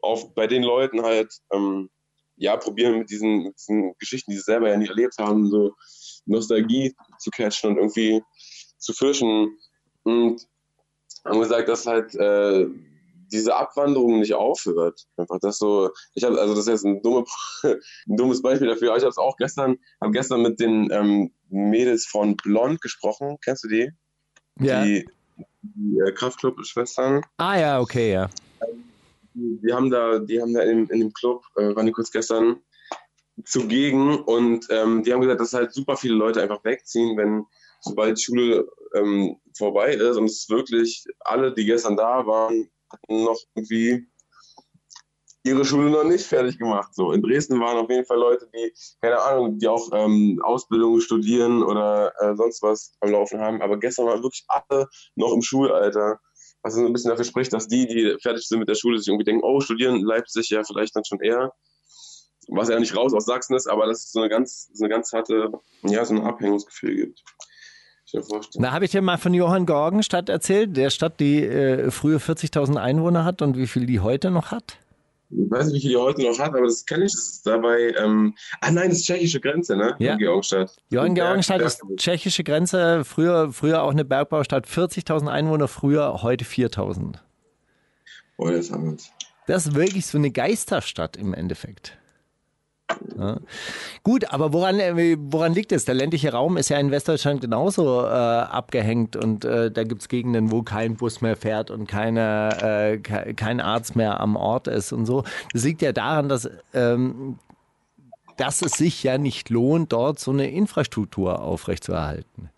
auf, bei den Leuten halt, ähm, ja, probieren mit diesen, mit diesen Geschichten, die sie selber ja nie erlebt haben, so Nostalgie zu catchen und irgendwie zu fischen. Und haben gesagt, dass halt äh, diese Abwanderung nicht aufhört. Einfach das so, ich habe, also das ist jetzt ein, dumme, *laughs* ein dummes Beispiel dafür, aber ich habe es auch gestern, habe gestern mit den ähm, Mädels von Blond gesprochen. Kennst du die? Ja. Die, die äh, Kraftclub-Schwestern. Ah ja, okay, ja die haben da, die haben da in, in dem Club, äh, waren die kurz gestern zugegen und ähm, die haben gesagt, dass halt super viele Leute einfach wegziehen, wenn sobald Schule ähm, vorbei ist und es wirklich alle, die gestern da waren, noch irgendwie ihre Schule noch nicht fertig gemacht. So in Dresden waren auf jeden Fall Leute, die keine Ahnung, die auch ähm, Ausbildung studieren oder äh, sonst was am Laufen haben. Aber gestern waren wirklich alle noch im Schulalter, was so ein bisschen dafür spricht, dass die, die fertig sind mit der Schule, sich irgendwie denken, oh, studieren in Leipzig ja vielleicht dann schon eher. Was ja nicht raus aus Sachsen ist, aber dass es so eine ganz, so eine ganz harte, ja, so ein Abhängungsgefühl gibt. Da habe ich dir mal von Johann Georgenstadt erzählt, der Stadt, die äh, früher 40.000 Einwohner hat und wie viel die heute noch hat. Ich weiß nicht, wie viel die heute noch hat, aber das kenne ich. Das ist dabei. Ähm, ah nein, das ist tschechische Grenze, ne? Ja. Georgenstadt. Georgenstadt ist tschechische Grenze, früher, früher auch eine Bergbaustadt, 40.000 Einwohner, früher, heute 4.000. Oh, das haben wir uns. Das ist wirklich so eine Geisterstadt im Endeffekt. Ja. Gut, aber woran, äh, woran liegt es? Der ländliche Raum ist ja in Westdeutschland genauso äh, abgehängt und äh, da gibt es Gegenden, wo kein Bus mehr fährt und keine, äh, ke kein Arzt mehr am Ort ist und so. Das liegt ja daran, dass, ähm, dass es sich ja nicht lohnt, dort so eine Infrastruktur aufrechtzuerhalten.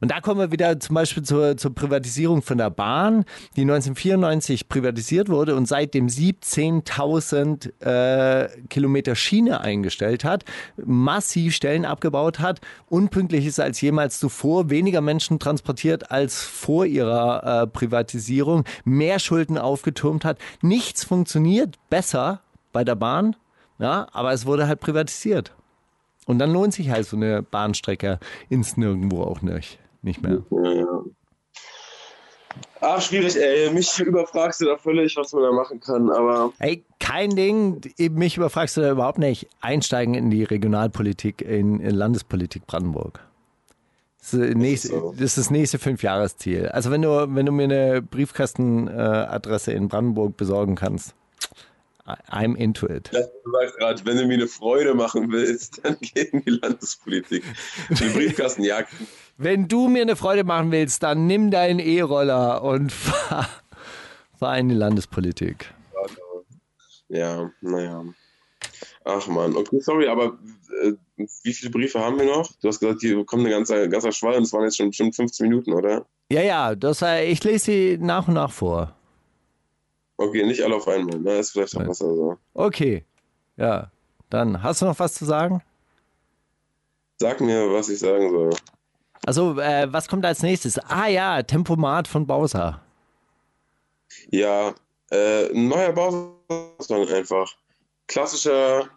Und da kommen wir wieder zum Beispiel zur, zur Privatisierung von der Bahn, die 1994 privatisiert wurde und seitdem 17.000 äh, Kilometer Schiene eingestellt hat, massiv Stellen abgebaut hat, unpünktlich ist als jemals zuvor, weniger Menschen transportiert als vor ihrer äh, Privatisierung, mehr Schulden aufgetürmt hat. Nichts funktioniert besser bei der Bahn, ja, aber es wurde halt privatisiert. Und dann lohnt sich halt so eine Bahnstrecke ins Nirgendwo auch nicht, nicht mehr. Ja, ja. Ach, schwierig, ey. Mich überfragst du da völlig, was man da machen kann, aber Ey, kein Ding, mich überfragst du da überhaupt nicht. Einsteigen in die Regionalpolitik, in, in Landespolitik Brandenburg. Das ist, das nächste, so. das ist das nächste Fünfjahresziel. Also wenn du, wenn du mir eine Briefkastenadresse in Brandenburg besorgen kannst, I'm into it. du sagst gerade, wenn du mir eine Freude machen willst, *laughs* dann geh in die Landespolitik. Die Briefkastenjagd. Wenn du mir eine Freude machen willst, dann nimm deinen E-Roller und *laughs* fahr, fahr in die Landespolitik. Ja, naja. Ach man, okay, sorry, aber äh, wie viele Briefe haben wir noch? Du hast gesagt, hier kommt eine ganze, ganzer Schwall und es waren jetzt schon bestimmt 15 Minuten, oder? Ja, ja, das, äh, ich lese sie nach und nach vor. Okay, nicht alle auf einmal, ne? Ist vielleicht auch besser so. Okay, ja. Dann, hast du noch was zu sagen? Sag mir, was ich sagen soll. Also, äh, was kommt als nächstes? Ah ja, Tempomat von Bowser. Ja, äh, ein neuer Bausong einfach. Klassischer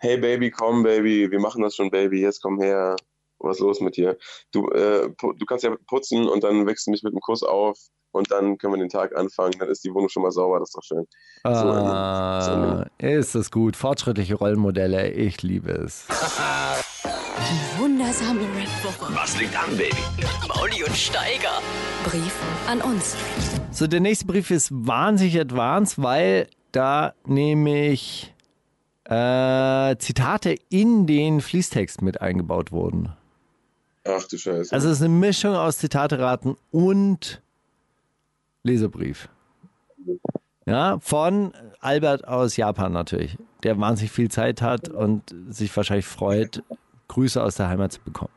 Hey Baby, komm Baby, wir machen das schon Baby, jetzt komm her. Was ist los mit dir? Du, äh, du kannst ja putzen und dann wächst du mich mit einem Kuss auf und dann können wir den Tag anfangen. Dann ist die Wohnung schon mal sauber, das ist doch schön. So Ah, so ist das gut. Fortschrittliche Rollenmodelle, ich liebe es. *laughs* Wundersame Red Booker. Was liegt an, Baby? Mauli und Steiger. Brief an uns. So, der nächste Brief ist wahnsinnig advanced, weil da nämlich äh, Zitate in den Fließtext mit eingebaut wurden. Ach du Scheiße. Also es ist eine Mischung aus Zitateraten und Leserbrief. Ja, von Albert aus Japan natürlich, der wahnsinnig viel Zeit hat und sich wahrscheinlich freut, Grüße aus der Heimat zu bekommen.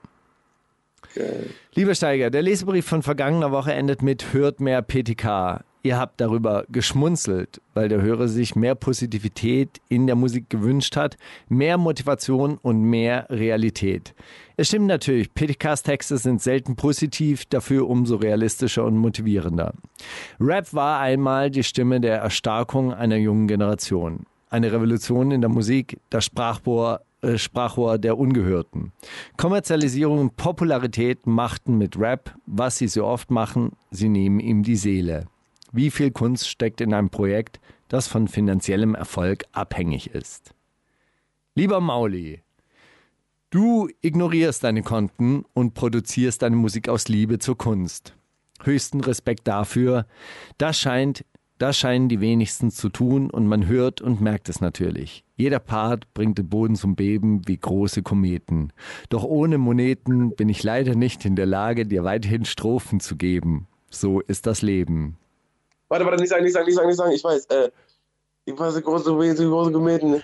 Geil. Lieber Steiger, der Lesebrief von vergangener Woche endet mit Hört mehr PTK. Ihr habt darüber geschmunzelt, weil der Hörer sich mehr Positivität in der Musik gewünscht hat, mehr Motivation und mehr Realität. Es stimmt natürlich, PTKs Texte sind selten positiv, dafür umso realistischer und motivierender. Rap war einmal die Stimme der Erstarkung einer jungen Generation. Eine Revolution in der Musik, das Sprachrohr, Sprachrohr der Ungehörten. Kommerzialisierung und Popularität machten mit Rap, was sie so oft machen, sie nehmen ihm die Seele. Wie viel Kunst steckt in einem Projekt, das von finanziellem Erfolg abhängig ist? Lieber Mauli, du ignorierst deine Konten und produzierst deine Musik aus Liebe zur Kunst. Höchsten Respekt dafür. Das scheint, das scheinen die wenigsten zu tun und man hört und merkt es natürlich. Jeder Part bringt den Boden zum Beben wie große Kometen. Doch ohne Moneten bin ich leider nicht in der Lage, dir weiterhin Strophen zu geben. So ist das Leben. Warte, warte, nicht sagen, nicht sagen, nicht sagen, nicht sagen. Ich weiß, äh, ich weiß, große, große, große Moneten.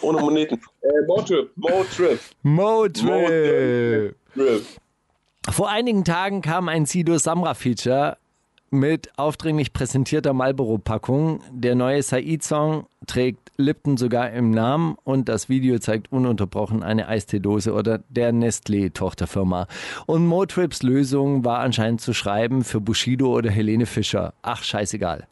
Ohne Moneten. *laughs* Äh, Motrip, Motrip, Motrip! Trip. Vor einigen Tagen kam ein Sido Samra-Feature mit aufdringlich präsentierter Marlboro-Packung. Der neue Said-Song trägt Lipton sogar im Namen und das Video zeigt ununterbrochen eine Eisteedose oder der Nestlé-Tochterfirma. Und Motrips Lösung war anscheinend zu schreiben für Bushido oder Helene Fischer. Ach, scheißegal.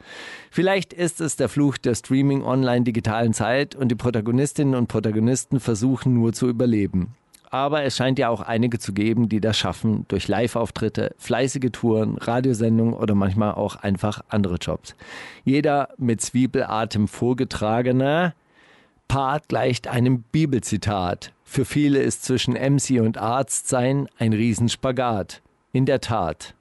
Vielleicht ist es der Fluch der Streaming-Online-digitalen Zeit und die Protagonistinnen und Protagonisten versuchen nur zu überleben. Aber es scheint ja auch einige zu geben, die das schaffen durch Live-Auftritte, fleißige Touren, Radiosendungen oder manchmal auch einfach andere Jobs. Jeder mit Zwiebelatem vorgetragener Part gleicht einem Bibelzitat. Für viele ist zwischen MC und Arzt sein ein Riesenspagat. In der Tat.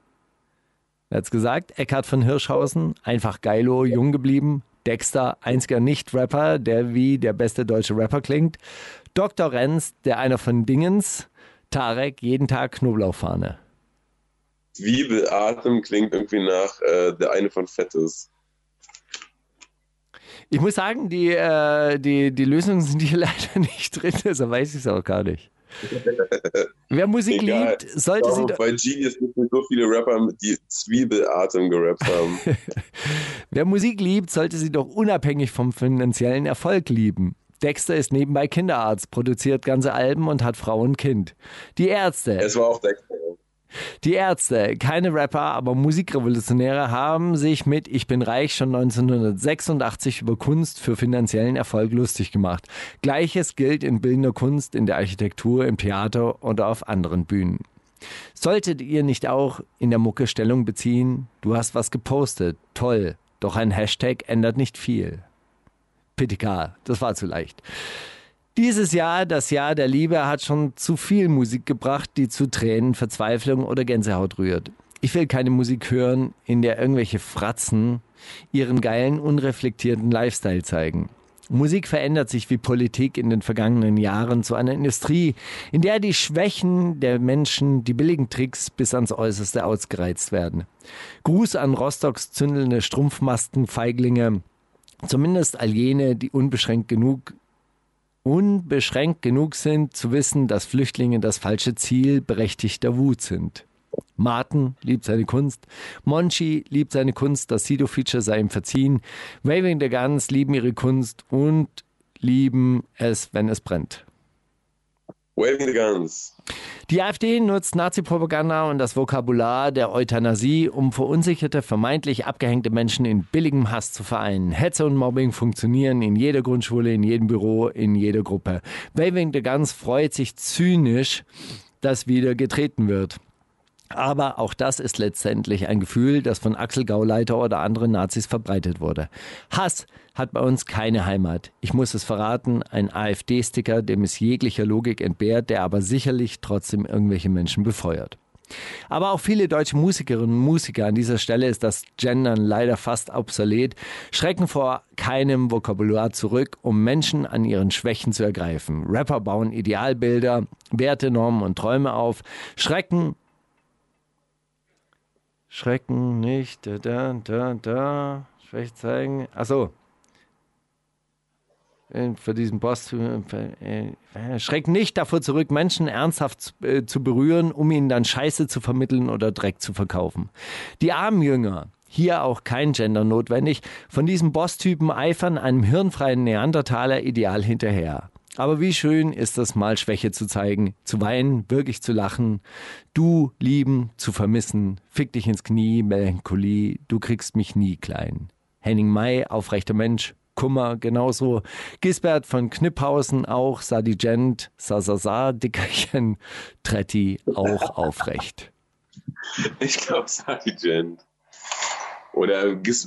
Er hat's gesagt, Eckhard von Hirschhausen, einfach geilo, jung geblieben. Dexter, einziger Nicht-Rapper, der wie der beste deutsche Rapper klingt. Dr. Renz, der einer von Dingens, Tarek, jeden Tag Knoblauchfahne. Zwiebelatem klingt irgendwie nach äh, der eine von Fettes. Ich muss sagen, die, äh, die, die Lösungen sind hier *laughs* leider nicht drin, deshalb weiß ich es auch gar nicht. *laughs* Wer Musik Egal. liebt, sollte Doch, sie doch, Bei Genius gibt es so viele Rapper, die Zwiebelatem gerappt haben. *laughs* wer Musik liebt, sollte sie doch unabhängig vom finanziellen Erfolg lieben. Dexter ist nebenbei Kinderarzt, produziert ganze Alben und hat Frau und Kind. Die Ärzte, es war auch Dexter. Die Ärzte, keine Rapper, aber Musikrevolutionäre haben sich mit Ich bin reich schon 1986 über Kunst für finanziellen Erfolg lustig gemacht. Gleiches gilt in bildender Kunst, in der Architektur, im Theater oder auf anderen Bühnen. Solltet ihr nicht auch in der Mucke Stellung beziehen? Du hast was gepostet, toll, doch ein Hashtag ändert nicht viel. PTK, das war zu leicht. Dieses Jahr, das Jahr der Liebe, hat schon zu viel Musik gebracht, die zu Tränen, Verzweiflung oder Gänsehaut rührt. Ich will keine Musik hören, in der irgendwelche Fratzen ihren geilen, unreflektierten Lifestyle zeigen. Musik verändert sich wie Politik in den vergangenen Jahren zu einer Industrie, in der die Schwächen der Menschen, die billigen Tricks bis ans Äußerste ausgereizt werden. Gruß an Rostocks zündelnde Strumpfmaskenfeiglinge, zumindest all jene, die unbeschränkt genug unbeschränkt genug sind, zu wissen, dass Flüchtlinge das falsche Ziel berechtigter Wut sind. Martin liebt seine Kunst, Monchi liebt seine Kunst, das Sido-Feature sei ihm verziehen, Waving the Guns lieben ihre Kunst und lieben es, wenn es brennt. Waving the Guns. Die AfD nutzt Nazi-Propaganda und das Vokabular der Euthanasie, um verunsicherte, vermeintlich abgehängte Menschen in billigem Hass zu vereinen. Hetze und Mobbing funktionieren in jeder Grundschule, in jedem Büro, in jeder Gruppe. Waving the Guns freut sich zynisch, dass wieder getreten wird. Aber auch das ist letztendlich ein Gefühl, das von Axel Gauleiter oder anderen Nazis verbreitet wurde. Hass hat bei uns keine Heimat. Ich muss es verraten, ein AfD-Sticker, dem es jeglicher Logik entbehrt, der aber sicherlich trotzdem irgendwelche Menschen befeuert. Aber auch viele deutsche Musikerinnen und Musiker, an dieser Stelle ist das Gendern leider fast obsolet, schrecken vor keinem Vokabular zurück, um Menschen an ihren Schwächen zu ergreifen. Rapper bauen Idealbilder, Werte, Normen und Träume auf, schrecken Schrecken nicht, da, da, da, da, Schwäche zeigen. Achso. Für diesen Boss äh, schrecken nicht davor zurück, Menschen ernsthaft äh, zu berühren, um ihnen dann Scheiße zu vermitteln oder Dreck zu verkaufen. Die armen Jünger, hier auch kein Gender notwendig, von diesem Boss-Typen eifern einem hirnfreien Neandertaler Ideal hinterher. Aber wie schön ist es mal Schwäche zu zeigen, zu weinen, wirklich zu lachen, du lieben, zu vermissen, fick dich ins Knie, Melancholie, du kriegst mich nie klein. Henning May, aufrechter Mensch, Kummer genauso. Gisbert von Kniphausen auch, Sadigent, Sasasa, Dickerchen, Tretti auch *laughs* aufrecht. Ich glaube Sargent. Oder Gis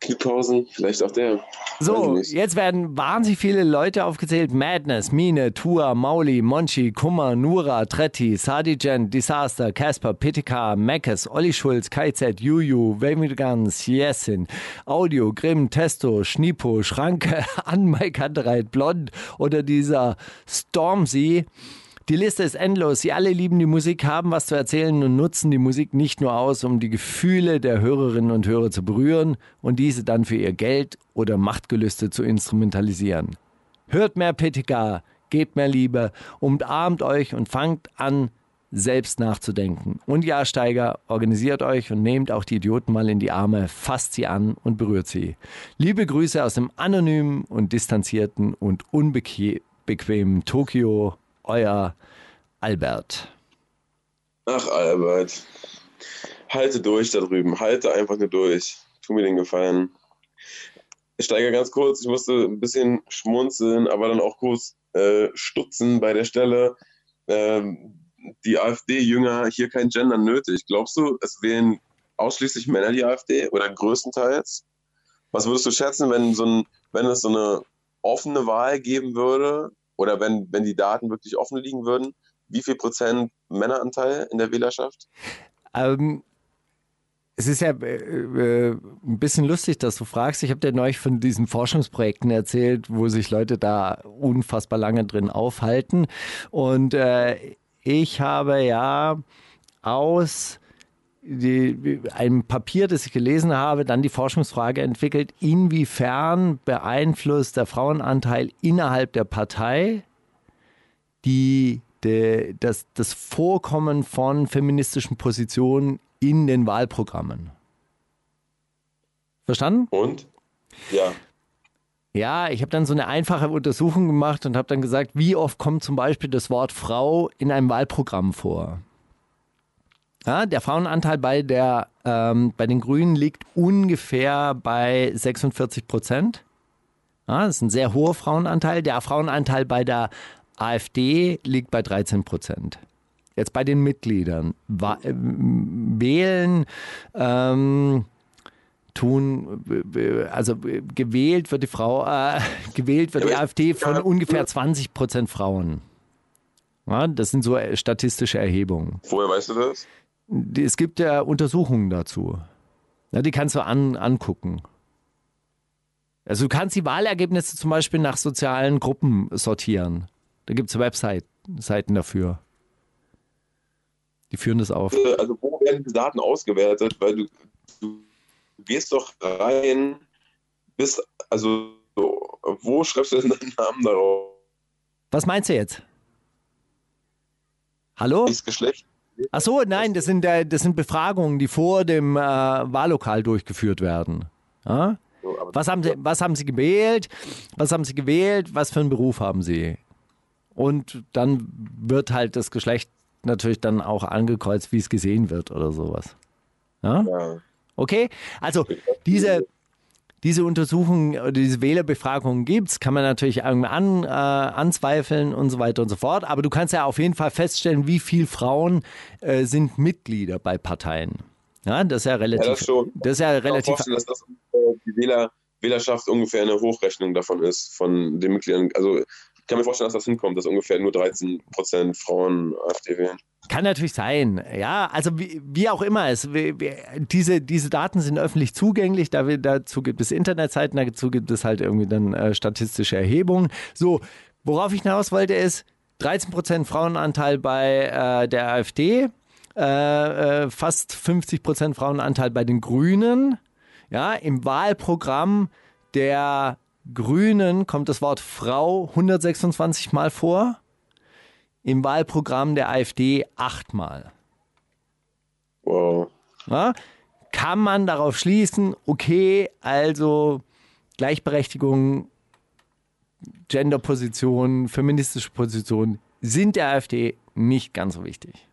Kniphausen, vielleicht auch der. So, jetzt werden wahnsinnig viele Leute aufgezählt. Madness, Mine, Tua, Mauli, Monchi, Kummer, Nura, Tretti, Sadigent, Disaster, Casper, Pitika, Meckes, Olli Schulz, KZ, Juju, Guns, Yesin, Audio, Grimm, Testo, Schnipo, Schranke, *laughs* Anmai Kantereit, Blond oder dieser Stormzy. Die Liste ist endlos. Sie alle lieben die Musik, haben was zu erzählen und nutzen die Musik nicht nur aus, um die Gefühle der Hörerinnen und Hörer zu berühren und diese dann für ihr Geld oder Machtgelüste zu instrumentalisieren. Hört mehr PTK, gebt mehr Liebe, umarmt euch und fangt an, selbst nachzudenken. Und ja, Steiger, organisiert euch und nehmt auch die Idioten mal in die Arme, fasst sie an und berührt sie. Liebe Grüße aus dem anonymen und distanzierten und unbequemen Tokio, euer Albert. Ach, Albert. Halte durch da drüben. Halte einfach nur durch. Tu mir den Gefallen. Ich steige ganz kurz. Ich musste ein bisschen schmunzeln, aber dann auch kurz äh, stutzen bei der Stelle. Ähm, die AfD-Jünger hier kein Gender nötig. Glaubst du, es wählen ausschließlich Männer die AfD oder größtenteils? Was würdest du schätzen, wenn, so ein, wenn es so eine offene Wahl geben würde oder wenn, wenn die Daten wirklich offen liegen würden? Wie viel Prozent Männeranteil in der Wählerschaft? Ähm, es ist ja äh, äh, ein bisschen lustig, dass du fragst. Ich habe dir neulich von diesen Forschungsprojekten erzählt, wo sich Leute da unfassbar lange drin aufhalten. Und äh, ich habe ja aus die, einem Papier, das ich gelesen habe, dann die Forschungsfrage entwickelt, inwiefern beeinflusst der Frauenanteil innerhalb der Partei die, die, das, das Vorkommen von feministischen Positionen in den Wahlprogrammen. Verstanden? Und? Ja. Ja, ich habe dann so eine einfache Untersuchung gemacht und habe dann gesagt, wie oft kommt zum Beispiel das Wort Frau in einem Wahlprogramm vor? Ja, der Frauenanteil bei, der, ähm, bei den Grünen liegt ungefähr bei 46 Prozent. Ja, das ist ein sehr hoher Frauenanteil. Der Frauenanteil bei der AfD liegt bei 13 Prozent. Jetzt bei den Mitgliedern. Äh, wählen ähm, tun, also gewählt wird die Frau, äh, *laughs* gewählt wird die AfD von ungefähr 20 Prozent Frauen. Ja, das sind so statistische Erhebungen. Woher weißt du das? Es gibt ja Untersuchungen dazu. Ja, die kannst du an, angucken. Also du kannst die Wahlergebnisse zum Beispiel nach sozialen Gruppen sortieren. Da gibt es Webseiten dafür. Die führen das auf. Also wo werden die Daten ausgewertet? Weil du, du gehst doch rein, bist, also wo schreibst du denn deinen Namen darauf? Was meinst du jetzt? Hallo? Das Geschlecht? Ach so, nein, das sind, äh, das sind Befragungen, die vor dem äh, Wahllokal durchgeführt werden. Ja? Was haben, Sie, was haben Sie gewählt? Was haben Sie gewählt? Was für einen Beruf haben Sie? Und dann wird halt das Geschlecht natürlich dann auch angekreuzt, wie es gesehen wird oder sowas. Ja? ja. Okay? Also diese, diese Untersuchung oder diese Wählerbefragung gibt es, kann man natürlich irgendwie an, äh, anzweifeln und so weiter und so fort. Aber du kannst ja auf jeden Fall feststellen, wie viele Frauen äh, sind Mitglieder bei Parteien. Ja, das ist ja relativ. Ja, das, schon. das ist ja relativ. Ich kann mir dass das äh, die Wähler, Wählerschaft ungefähr eine Hochrechnung davon ist, von den Mitgliedern. Also kann mir vorstellen, dass das hinkommt, dass ungefähr nur 13 Prozent Frauen AfD wählen. Kann natürlich sein, ja. Also wie, wie auch immer es, wie, wie, diese, diese Daten sind öffentlich zugänglich. Da, dazu gibt es Internetseiten, dazu gibt es halt irgendwie dann äh, statistische Erhebungen. So, worauf ich hinaus wollte ist 13 Prozent Frauenanteil bei äh, der AfD, äh, äh fast 50 Prozent Frauenanteil bei den Grünen. Ja, im Wahlprogramm der Grünen kommt das Wort Frau 126 Mal vor im Wahlprogramm der AfD achtmal. Wow. Ja, kann man darauf schließen, okay, also Gleichberechtigung, Genderpositionen, feministische Positionen sind der AfD nicht ganz so wichtig.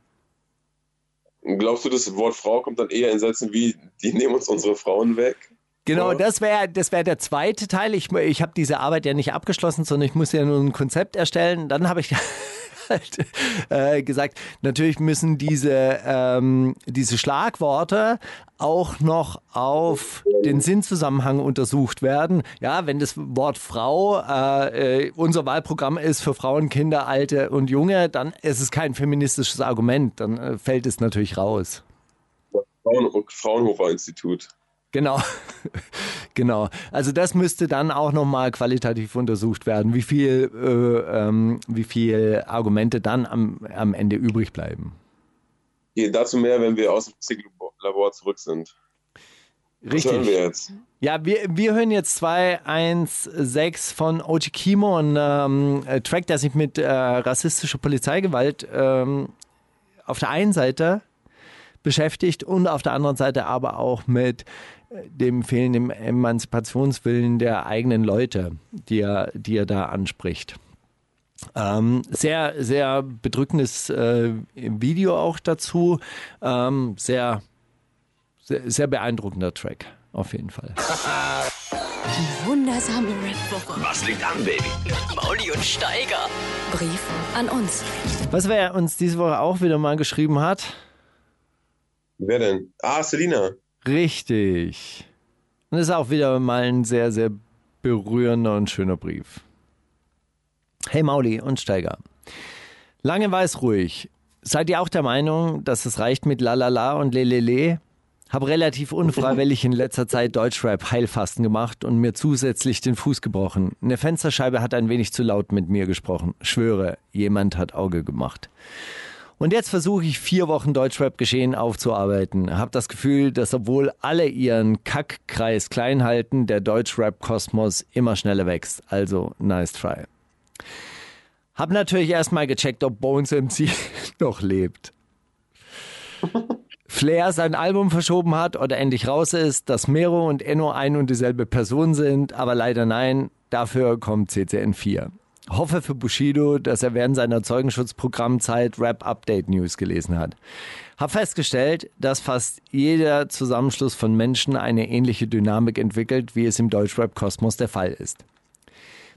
Glaubst du, das Wort Frau kommt dann eher in Sätzen wie, die nehmen uns unsere Frauen weg? Genau, das wäre das wär der zweite Teil. Ich, ich habe diese Arbeit ja nicht abgeschlossen, sondern ich muss ja nur ein Konzept erstellen. Dann habe ich *laughs* halt äh, gesagt, natürlich müssen diese, ähm, diese Schlagworte auch noch auf den Sinnzusammenhang untersucht werden. Ja, wenn das Wort Frau äh, äh, unser Wahlprogramm ist für Frauen, Kinder, Alte und Junge, dann ist es kein feministisches Argument. Dann äh, fällt es natürlich raus. Frauen Fraunhofer Institut. Genau, *laughs* genau. Also das müsste dann auch nochmal qualitativ untersucht werden, wie viel, äh, ähm, wie viel Argumente dann am, am Ende übrig bleiben. Okay, dazu mehr, wenn wir aus dem Labor zurück sind. Richtig. Was hören wir jetzt? Ja, wir, wir hören jetzt 216 von Ochi Kimo, ein ähm, Track, der sich mit äh, rassistischer Polizeigewalt ähm, auf der einen Seite beschäftigt und auf der anderen Seite aber auch mit äh, dem fehlenden Emanzipationswillen der eigenen Leute, die er, die er da anspricht. Ähm, sehr, sehr bedrückendes äh, Video auch dazu. Ähm, sehr, sehr, sehr beeindruckender Track, auf jeden Fall. Die wundersame Red Booker. Was liegt an, Baby? Mauli und Steiger. Brief an uns. Was wer uns diese Woche auch wieder mal geschrieben hat, Wer denn? Ah, Selina. Richtig. Und ist auch wieder mal ein sehr, sehr berührender und schöner Brief. Hey Mauli und Steiger. Lange weiß ruhig. Seid ihr auch der Meinung, dass es reicht mit Lalala und Lelele? Hab relativ unfreiwillig in letzter Zeit Deutschrap Heilfasten gemacht und mir zusätzlich den Fuß gebrochen. Eine Fensterscheibe hat ein wenig zu laut mit mir gesprochen. Schwöre, jemand hat Auge gemacht. Und jetzt versuche ich vier Wochen Deutschrap-Geschehen aufzuarbeiten. Hab das Gefühl, dass obwohl alle ihren Kackkreis klein halten, der Deutschrap-Kosmos immer schneller wächst. Also, nice try. Hab natürlich erstmal gecheckt, ob Bones MC *laughs* noch lebt. *laughs* Flair sein Album verschoben hat oder endlich raus ist, dass Mero und Enno ein und dieselbe Person sind, aber leider nein, dafür kommt CCN 4. Hoffe für Bushido, dass er während seiner Zeugenschutzprogrammzeit Rap Update News gelesen hat. Hab festgestellt, dass fast jeder Zusammenschluss von Menschen eine ähnliche Dynamik entwickelt, wie es im Deutschrap-Kosmos der Fall ist.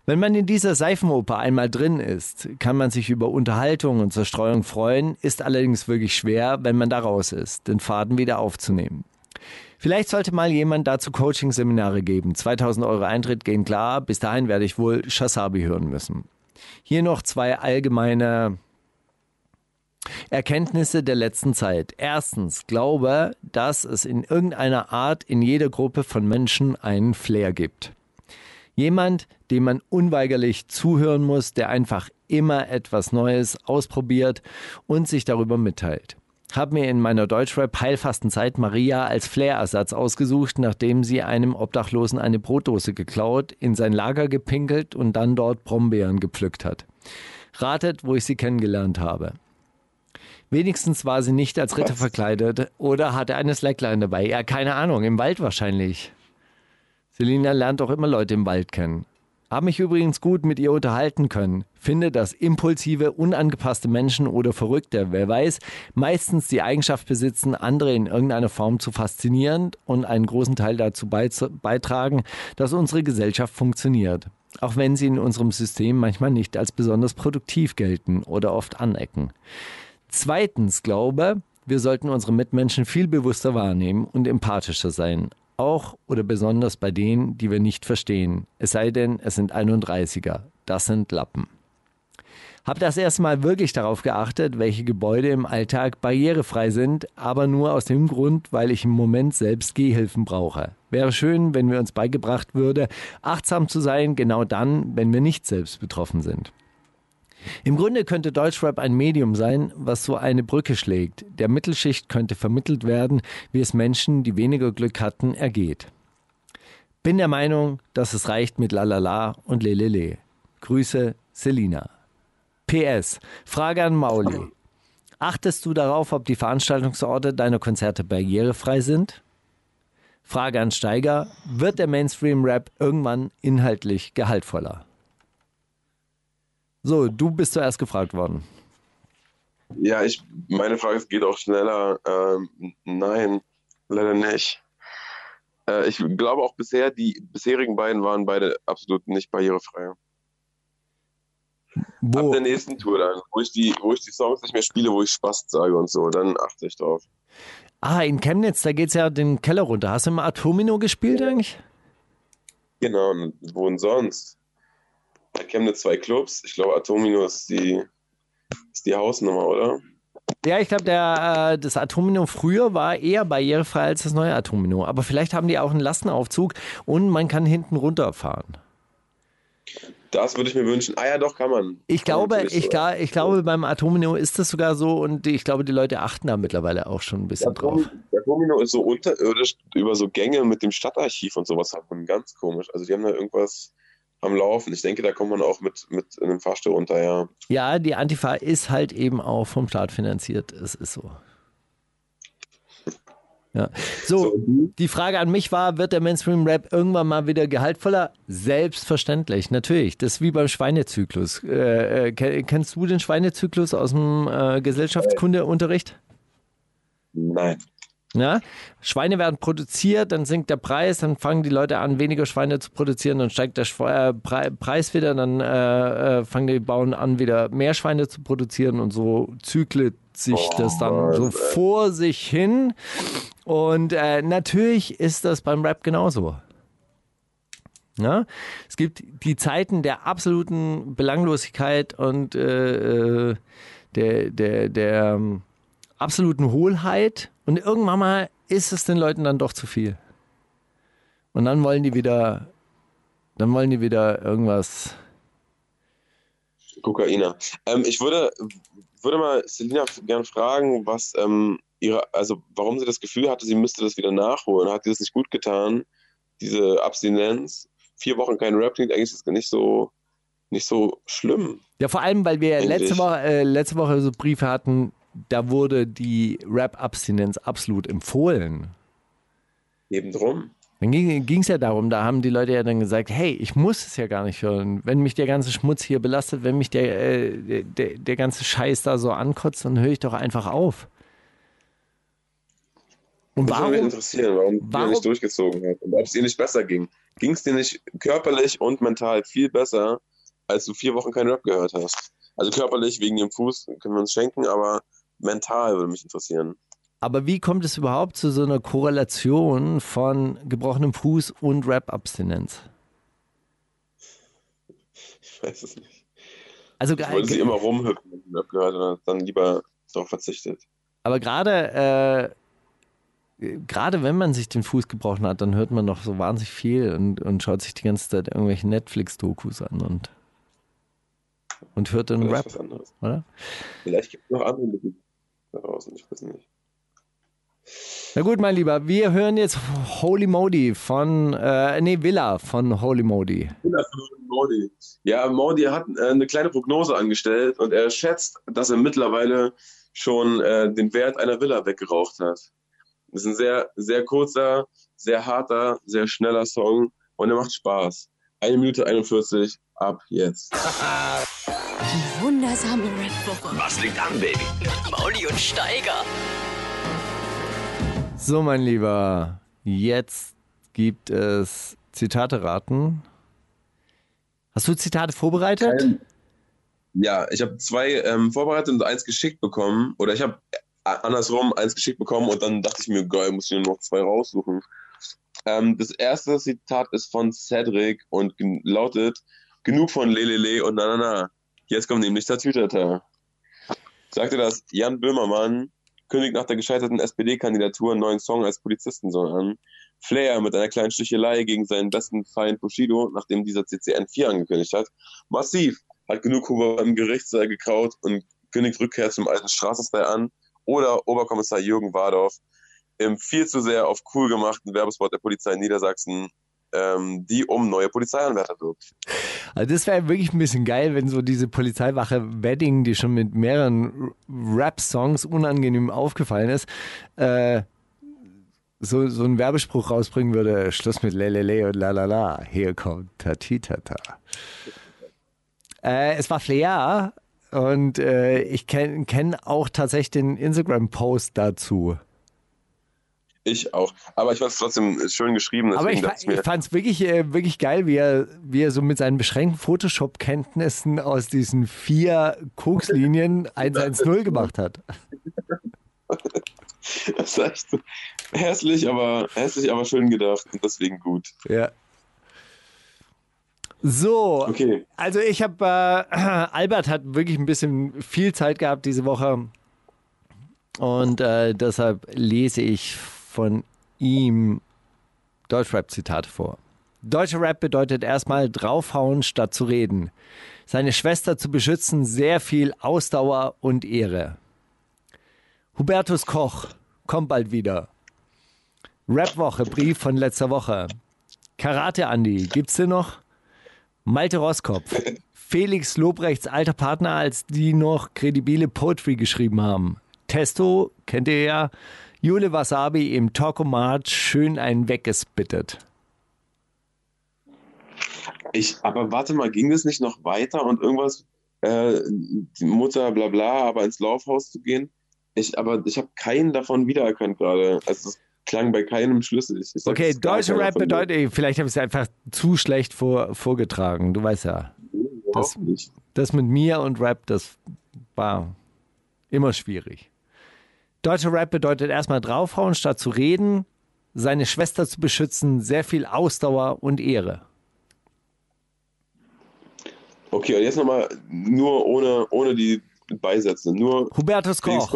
Wenn man in dieser Seifenoper einmal drin ist, kann man sich über Unterhaltung und Zerstreuung freuen, ist allerdings wirklich schwer, wenn man da raus ist, den Faden wieder aufzunehmen. Vielleicht sollte mal jemand dazu Coaching-Seminare geben. 2000 Euro Eintritt gehen klar. Bis dahin werde ich wohl Shasabi hören müssen. Hier noch zwei allgemeine Erkenntnisse der letzten Zeit. Erstens, glaube, dass es in irgendeiner Art in jeder Gruppe von Menschen einen Flair gibt. Jemand, dem man unweigerlich zuhören muss, der einfach immer etwas Neues ausprobiert und sich darüber mitteilt. Hab mir in meiner Deutschrap-Heilfastenzeit Maria als Flair-Ersatz ausgesucht, nachdem sie einem Obdachlosen eine Brotdose geklaut, in sein Lager gepinkelt und dann dort Brombeeren gepflückt hat. Ratet, wo ich sie kennengelernt habe. Wenigstens war sie nicht als Ritter verkleidet oder hatte eine Slackline dabei. Ja, keine Ahnung, im Wald wahrscheinlich. Selina lernt auch immer Leute im Wald kennen. Hab mich übrigens gut mit ihr unterhalten können. Finde, dass impulsive, unangepasste Menschen oder Verrückte, wer weiß, meistens die Eigenschaft besitzen, andere in irgendeiner Form zu faszinieren und einen großen Teil dazu beitragen, dass unsere Gesellschaft funktioniert. Auch wenn sie in unserem System manchmal nicht als besonders produktiv gelten oder oft anecken. Zweitens glaube, wir sollten unsere Mitmenschen viel bewusster wahrnehmen und empathischer sein. Auch oder besonders bei denen, die wir nicht verstehen. Es sei denn, es sind 31er. Das sind Lappen. Hab das erste Mal wirklich darauf geachtet, welche Gebäude im Alltag barrierefrei sind, aber nur aus dem Grund, weil ich im Moment selbst Gehhilfen brauche. Wäre schön, wenn mir uns beigebracht würde, achtsam zu sein, genau dann, wenn wir nicht selbst betroffen sind. Im Grunde könnte Deutschrap ein Medium sein, was so eine Brücke schlägt. Der Mittelschicht könnte vermittelt werden, wie es Menschen, die weniger Glück hatten, ergeht. Bin der Meinung, dass es reicht mit Lalala und Lelele. Grüße, Selina. PS. Frage an Mauli. Achtest du darauf, ob die Veranstaltungsorte deiner Konzerte barrierefrei sind? Frage an Steiger. Wird der Mainstream-Rap irgendwann inhaltlich gehaltvoller? So, du bist zuerst gefragt worden. Ja, ich, meine Frage geht auch schneller. Ähm, nein, leider nicht. Äh, ich glaube auch bisher, die bisherigen beiden waren beide absolut nicht barrierefrei. Wo? Ab der nächsten Tour dann, wo ich, die, wo ich die Songs nicht mehr spiele, wo ich Spaß sage und so, dann achte ich drauf. Ah, in Chemnitz, da geht's ja den Keller runter. Hast du mal Atomino gespielt eigentlich? Genau, wo denn sonst? Bei Chemnitz zwei Clubs. Ich glaube, Atomino ist die, ist die Hausnummer, oder? Ja, ich glaube, der äh, das Atomino früher war eher barrierefrei als das neue Atomino. Aber vielleicht haben die auch einen Lastenaufzug und man kann hinten runterfahren. Das würde ich mir wünschen. Ah ja, doch, kann man. Ich glaube, natürlich ich, gla- ich glaube, beim Atomino ist das sogar so und ich glaube, die Leute achten da mittlerweile auch schon ein bisschen drauf. Der Domino ist so unterirdisch über so Gänge mit dem Stadtarchiv und sowas hat man ganz komisch. Also die haben da irgendwas am Laufen. Ich denke, da kommt man auch mit, mit einem Fahrstuhl runter, ja. Ja, die Antifa ist halt eben auch vom Staat finanziert. Es ist so. Ja. So, die Frage an mich war, wird der Mainstream-Rap irgendwann mal wieder gehaltvoller? Selbstverständlich, natürlich. Das ist wie beim Schweinezyklus. Äh, äh, kennst du den Schweinezyklus aus dem äh, Gesellschaftskundeunterricht? Nein. Ja? Schweine werden produziert, dann sinkt der Preis, dann fangen die Leute an, weniger Schweine zu produzieren, dann steigt der Schwe äh, Pre Preis wieder, dann äh, äh, fangen die Bauern an, wieder mehr Schweine zu produzieren und so zyklet sich das dann so vor sich hin. Und äh, natürlich ist das beim Rap genauso. Ja? Es gibt die Zeiten der absoluten Belanglosigkeit und äh, äh der, der, der ähm, absoluten Hohlheit und irgendwann mal ist es den Leuten dann doch zu viel. Und dann wollen die wieder, dann wollen die wieder irgendwas. Kokainer. Ähm, ich würde, würde mal Selina gerne fragen, was ähm, ihre, also warum sie das Gefühl hatte, sie müsste das wieder nachholen. Hat sie das nicht gut getan? Diese Abstinenz? Vier Wochen kein Rap klingt eigentlich nicht so, nicht so schlimm. Ja, vor allem, weil wir letzte Woche, äh, letzte Woche so Briefe hatten, da wurde die Rap-Abstinenz absolut empfohlen. Eben drum. Dann ging es ja darum, da haben die Leute ja dann gesagt, hey, ich muss es ja gar nicht hören. Wenn mich der ganze Schmutz hier belastet, wenn mich der, äh, der, der ganze Scheiß da so ankotzt, dann höre ich doch einfach auf. Und warum, mich interessieren, warum, warum nicht durchgezogen hat und ob es ihr nicht besser ging. Ging es dir nicht körperlich und mental viel besser, als du vier Wochen keinen Rap gehört hast? Also körperlich wegen dem Fuß können wir uns schenken, aber mental würde mich interessieren. Aber wie kommt es überhaupt zu so einer Korrelation von gebrochenem Fuß und Rap-Abstinenz? Ich weiß es nicht. Also, ich wollte sie immer rumhüpfen, wenn sie Rap gehört und dann lieber darauf verzichtet. Aber gerade äh, gerade wenn man sich den Fuß gebrochen hat, dann hört man noch so wahnsinnig viel und, und schaut sich die ganze Zeit irgendwelche Netflix-Dokus an und, und hört dann Rap. Oder? Vielleicht gibt es noch andere Musik da draußen, ich weiß nicht. Na gut, mein Lieber, wir hören jetzt Holy Modi von, äh, nee, Villa von Holy Modi. Villa von Holy Modi. Ja, Modi hat äh, eine kleine Prognose angestellt und er schätzt, dass er mittlerweile schon äh, den Wert einer Villa weggeraucht hat. Das ist ein sehr, sehr kurzer, sehr harter, sehr schneller Song und er macht Spaß. Eine Minute 41, ab jetzt. *laughs* Wundersame Red Booker. Was liegt an, Baby? Mauli und Steiger. So, mein Lieber, jetzt gibt es Zitate raten. Hast du Zitate vorbereitet? Kein, ja, ich habe zwei ähm, vorbereitet und eins geschickt bekommen. Oder ich habe äh, andersrum eins geschickt bekommen und dann dachte ich mir, geil, muss ich nur noch zwei raussuchen. Ähm, das erste Zitat ist von Cedric und lautet: Genug von Lelele und na na na. Jetzt kommt nämlich der Tütata. Sagte das Jan Böhmermann, kündigt nach der gescheiterten SPD-Kandidatur einen neuen Song als Polizistensohn an. Flair mit einer kleinen Stichelei gegen seinen besten Feind Bushido, nachdem dieser CCN 4 angekündigt hat. Massiv hat genug Huber im Gerichtssaal gekraut und kündigt Rückkehr zum alten Straßenstyle an. Oder Oberkommissar Jürgen Wardorf im viel zu sehr auf cool gemachten Werbespot der Polizei Niedersachsen ähm, die um neue Polizeianwärter wirbt. Also das wäre wirklich ein bisschen geil, wenn so diese Polizeiwache Wedding, die schon mit mehreren Rap-Songs unangenehm aufgefallen ist, äh, so, so einen Werbespruch rausbringen würde, Schluss mit Lelele und Lalala, hier kommt Tatitata. Äh, es war Flair und äh, ich kenne kenn auch tatsächlich den Instagram-Post dazu. Ich auch. Aber ich fand es trotzdem schön geschrieben. Aber ich, ich fand es wirklich, äh, wirklich geil, wie er, wie er so mit seinen beschränkten Photoshop-Kenntnissen aus diesen vier Kokslinien 110 gemacht hat. *laughs* Das ist echt hässlich, aber hässlich, aber schön gedacht und deswegen gut. Ja. So, okay. also ich habe, äh, *clears throat* Albert hat wirklich ein bisschen viel Zeit gehabt diese Woche und äh, deshalb lese ich von ihm Deutschrap-Zitate vor. Deutscher Rap bedeutet erstmal draufhauen statt zu reden. Seine Schwester zu beschützen, sehr viel Ausdauer und Ehre. Hubertus Koch kommt bald wieder. Rap-Woche, Brief von letzter Woche. Karate Andi, gibt's den noch? Malte Roskopf, *laughs* Felix Lobrechts alter Partner, als die noch kredibile Poetry geschrieben haben. Testo, kennt ihr ja, Jule Wasabi im Talkomat schön einen weggespittet. Ich, aber warte mal, ging das nicht noch weiter und irgendwas, äh, die Mutter, bla bla, aber ins Laufhaus zu gehen? Ich, aber ich habe keinen davon wiedererkannt gerade. Also es klang bei keinem schlüssig. Sag, Okay, das ist gar deutsche keiner Rap bedeutet, vielleicht habe ich es einfach zu schlecht vor, vorgetragen. Du weißt ja, Überhaupt das- nicht. das mit mir und Rap, das war immer schwierig. Deutscher Rap bedeutet erstmal draufhauen, statt zu reden, seine Schwester zu beschützen, sehr viel Ausdauer und Ehre. Okay, und jetzt nochmal nur ohne, ohne die Beisätze. Nur Hubertus Koch,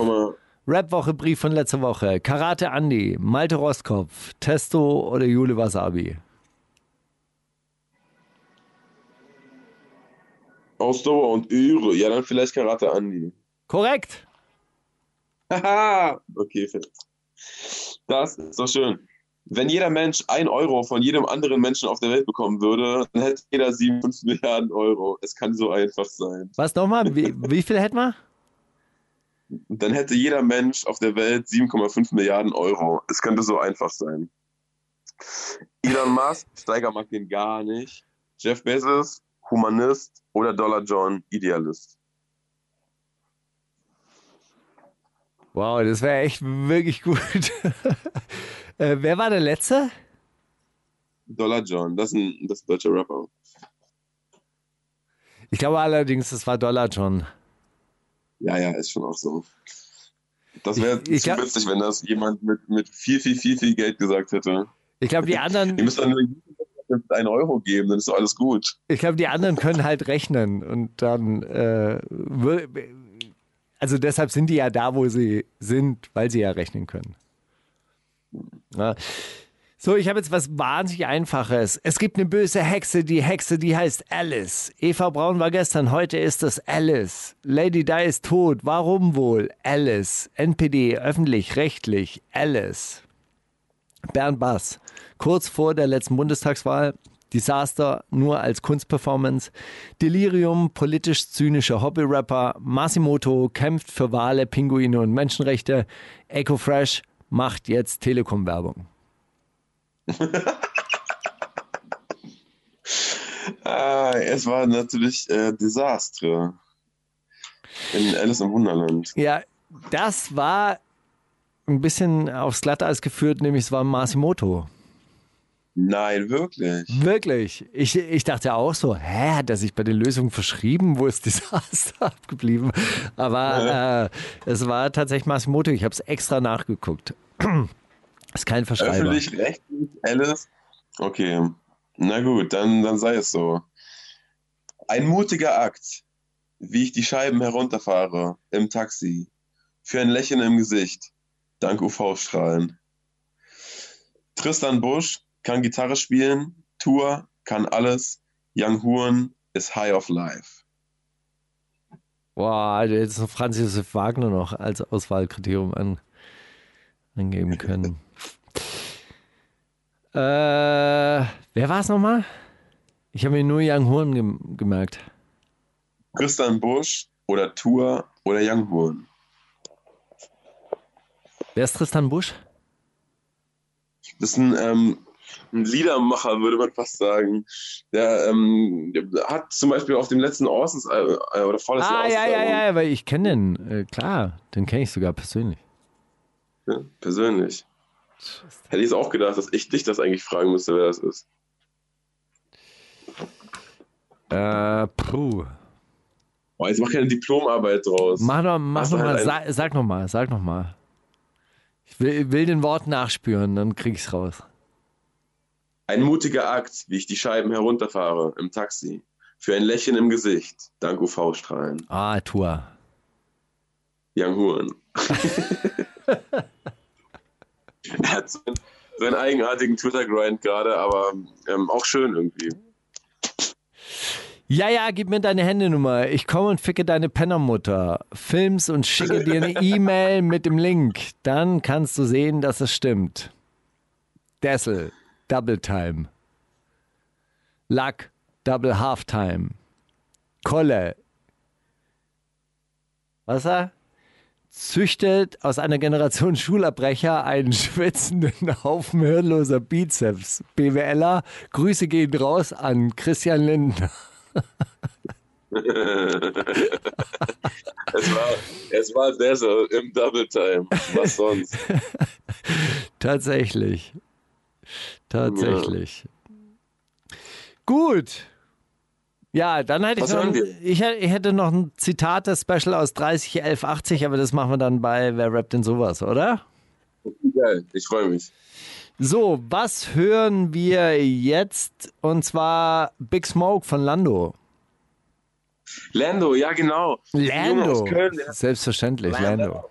Rap-Woche Brief von letzter Woche, Karate Andy, Malte Roskopf, Testo oder Jule Wasabi. Ausdauer und Ehre. Ja, dann vielleicht Karate Andi. Korrekt. Haha! *laughs* okay, fett. Das ist so schön. Wenn jeder Mensch ein Euro von jedem anderen Menschen auf der Welt bekommen würde, dann hätte jeder 57 Milliarden Euro. Es kann so einfach sein. Was nochmal? Wie, wie viel hätten wir? Dann hätte jeder Mensch auf der Welt 7,5 Milliarden Euro. Es könnte so einfach sein. Elon Musk, Steiger mag den gar nicht. Jeff Bezos, Humanist oder Dollar John, Idealist. Wow, das wäre echt wirklich gut. *laughs* äh, wer war der Letzte? Dollar John, das ist ein, das ist ein deutscher Rapper. Ich glaube allerdings, das war Dollar John. Ja, ja, ist schon auch so. Das wäre zu glaub- witzig, wenn das jemand mit, mit viel, viel, viel, viel Geld gesagt hätte. Ich glaube, die *laughs* anderen, Ihr müsst dann nur einen Euro geben, dann ist doch alles gut. ich glaube, die anderen können halt rechnen und dann, äh, also deshalb sind die ja da, wo sie sind, weil sie ja rechnen können. Ja. So, ich habe jetzt was wahnsinnig Einfaches. Es gibt eine böse Hexe, die Hexe, die heißt Alice. Eva Braun war gestern, heute ist es Alice. Lady Di ist tot, warum wohl? Alice. NPD, öffentlich, rechtlich, Alice. Bernd Bass, kurz vor der letzten Bundestagswahl, Desaster nur als Kunstperformance, Delirium, politisch zynischer Hobbyrapper, Masimoto kämpft für Wale, Pinguine und Menschenrechte, EcoFresh macht jetzt Telekom-Werbung. *laughs* Ah, es war natürlich äh, Desaster. In Alice im Wunderland. Ja, das war ein bisschen aufs Glatteis geführt, nämlich es war Masimoto. Nein, wirklich. Wirklich. Ich, ich dachte auch so, hä, hat er sich bei den Lösungen verschrieben? Wo ist Desaster *laughs* abgeblieben? Aber äh, es war tatsächlich Masimoto. Ich habe es extra nachgeguckt. *clears throat* ist kein Verschreiber. Öffentlich-rechtlich, Alice. Okay. Na gut, dann, dann sei es so. Ein mutiger Akt, wie ich die Scheiben herunterfahre im Taxi. Für ein Lächeln im Gesicht. Dank UV-Strahlen. Tristan Busch kann Gitarre spielen. Tour kann alles. Young Huren ist high of life. Boah, du hättest noch Franz Josef Wagner noch als Auswahlkriterium an, angeben können. *laughs* äh, wer war es nochmal? Ich habe mir nur Young Horn gem gemerkt. Tristan Busch oder Tour oder Young Huren. Wer ist Tristan Busch? Das ist ein, ähm, ein Liedermacher, würde man fast sagen. Der, ähm, hat zum Beispiel auf dem letzten Orsons äh, oder vorletzten Ah, ja, ja, Orsons-Album, ja, weil ich kenne den. Äh, klar, den kenne ich sogar persönlich. ja, persönlich. Hätte ich es auch gedacht, dass ich dich das eigentlich fragen müsste, wer das ist. Äh, puh. Oh, jetzt mach keine Diplomarbeit draus. Mach noch, mach noch du mal, halt sag, sag noch mal, sag noch mal. Ich will, will den Wort nachspüren, dann krieg ich's raus. Ein mutiger Akt, wie ich die Scheiben herunterfahre im Taxi. Für ein Lächeln im Gesicht, dank UV-Strahlen. Ah, Tour. Young Huren. *laughs* er hat so einen, so einen eigenartigen Twitter-Grind gerade, aber ähm, auch schön irgendwie. Ja, ja, gib mir deine Handynummer. Ich komme und ficke deine Pennermutter. Films und schicke dir eine *laughs* E-Mail mit dem Link. Dann kannst du sehen, dass es stimmt. Dessel, Double Time. Luck, Double Halftime. Kolle. Was er? Züchtet aus einer Generation Schulabbrecher einen schwitzenden Haufen hirnloser Bizeps. BWLer, Grüße gehen raus an Christian Lindner. *laughs* Es war, es war Desert im Double Time. Was sonst? *laughs* Tatsächlich. Tatsächlich. Gut. Ja, dann hätte ich noch, ich, hätte- ich hätte noch ein Zitate-Special aus 30 11 80, aber das machen wir dann bei Wer rappt denn sowas, oder? Geil, ich freue mich. So, was hören wir jetzt? Und zwar Big Smoke von Lando. Lando, ja genau. Lando. aus Köln, Selbstverständlich, Lando. Lando.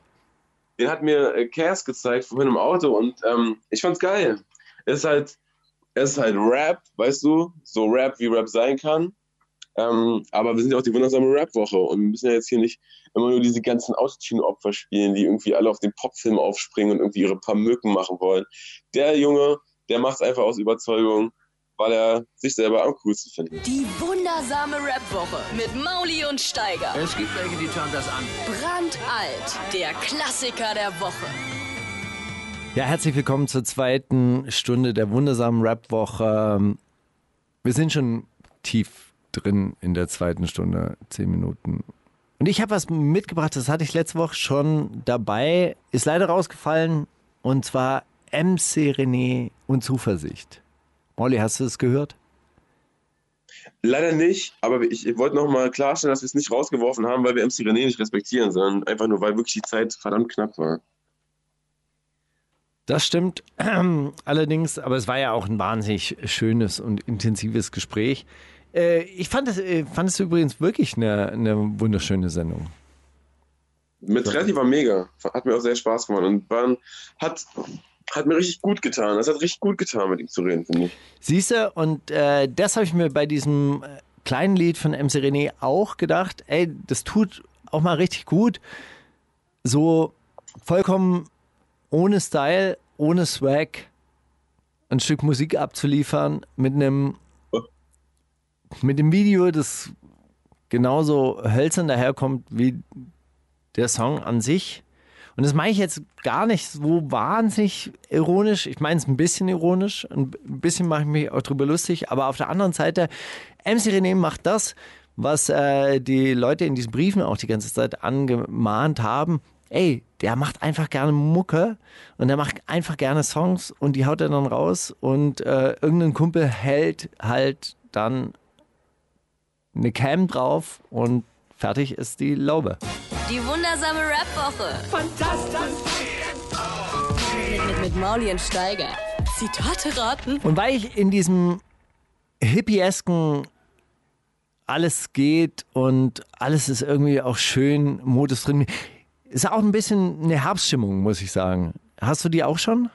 den hat mir äh, Cass gezeigt vorhin im Auto und ähm, ich fand's geil. Es ist halt, es ist halt Rap, weißt du, so Rap wie Rap sein kann. Ähm, aber wir sind ja auch die wundersame Rap-Woche und wir müssen ja jetzt hier nicht immer nur diese ganzen Autotune-Opfer spielen, die irgendwie alle auf den Popfilm aufspringen und irgendwie ihre paar Mücken machen wollen. Der Junge, der macht's einfach aus Überzeugung, weil er sich selber am coolsten findet. Die wundersame Rap-Woche mit Mauli und Steiger. Es gibt welche, die schauen das an. Brandalt, der Klassiker der Woche. Ja, herzlich willkommen zur zweiten Stunde der wundersamen Rap-Woche. Wir sind schon tief drin in der zweiten Stunde, zehn Minuten. Und ich habe was mitgebracht, das hatte ich letzte Woche schon dabei, ist leider rausgefallen, und zwar MC René und Zuversicht. Molly, hast du es gehört? Leider nicht, aber ich, wollte nochmal klarstellen, dass wir es nicht rausgeworfen haben, weil wir MC René nicht respektieren, sondern einfach nur, weil wirklich die Zeit verdammt knapp war. Das stimmt *clears throat* allerdings, aber es war ja auch ein wahnsinnig schönes und intensives Gespräch. Äh, Ich fand es, äh, fand es übrigens wirklich eine, eine wunderschöne Sendung. Mit Tretti war mega. Hat mir auch sehr Spaß gemacht und war, hat, hat mir richtig gut getan. Es hat richtig gut getan, mit ihm zu reden, finde ich. Siehst du, und äh, das habe ich mir bei diesem äh, kleinen Lied von MC René auch gedacht, ey, das tut auch mal richtig gut, so vollkommen ohne Style, ohne Swag ein Stück Musik abzuliefern mit einem mit dem Video, das genauso hölzern daherkommt wie der Song an sich. Und das meine ich jetzt gar nicht so wahnsinnig ironisch. Ich meine es ein bisschen ironisch. Ein bisschen mache ich mich auch drüber lustig. Aber auf der anderen Seite, MC René macht das, was äh, die Leute in diesen Briefen auch die ganze Zeit angemahnt haben. Ey, der macht einfach gerne Mucke und der macht einfach gerne Songs und die haut er dann raus und äh, irgendein Kumpel hält halt dann eine Cam drauf und fertig ist die Laube. Die wundersame Rap-Woche. Fantastisch. Mit, mit, mit Mauli und Steiger. Zitate raten. Und weil ich in diesem hippiesken alles geht und alles ist irgendwie auch schön Modus drin, ist auch ein bisschen eine Herbststimmung, muss ich sagen. Hast du die auch schon,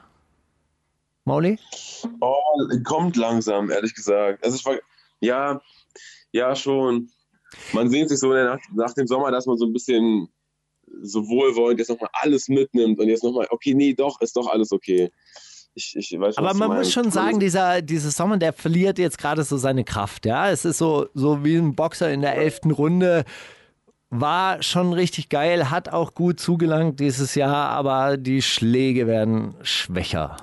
Mauli? Oh, kommt langsam, ehrlich gesagt. Also ich war, ja, ja schon. Man sehnt sich so nach, nach dem Sommer, dass man so ein bisschen so wohlwollend jetzt nochmal alles mitnimmt und jetzt nochmal, okay, nee, doch, ist doch alles okay. Ich, ich weiß Aber man muss schon sagen, dieser, dieser Sommer, der verliert jetzt gerade so seine Kraft. Ja, es ist so, so wie ein Boxer in der elften Runde. War schon richtig geil, hat auch gut zugelangt dieses Jahr, aber die Schläge werden schwächer.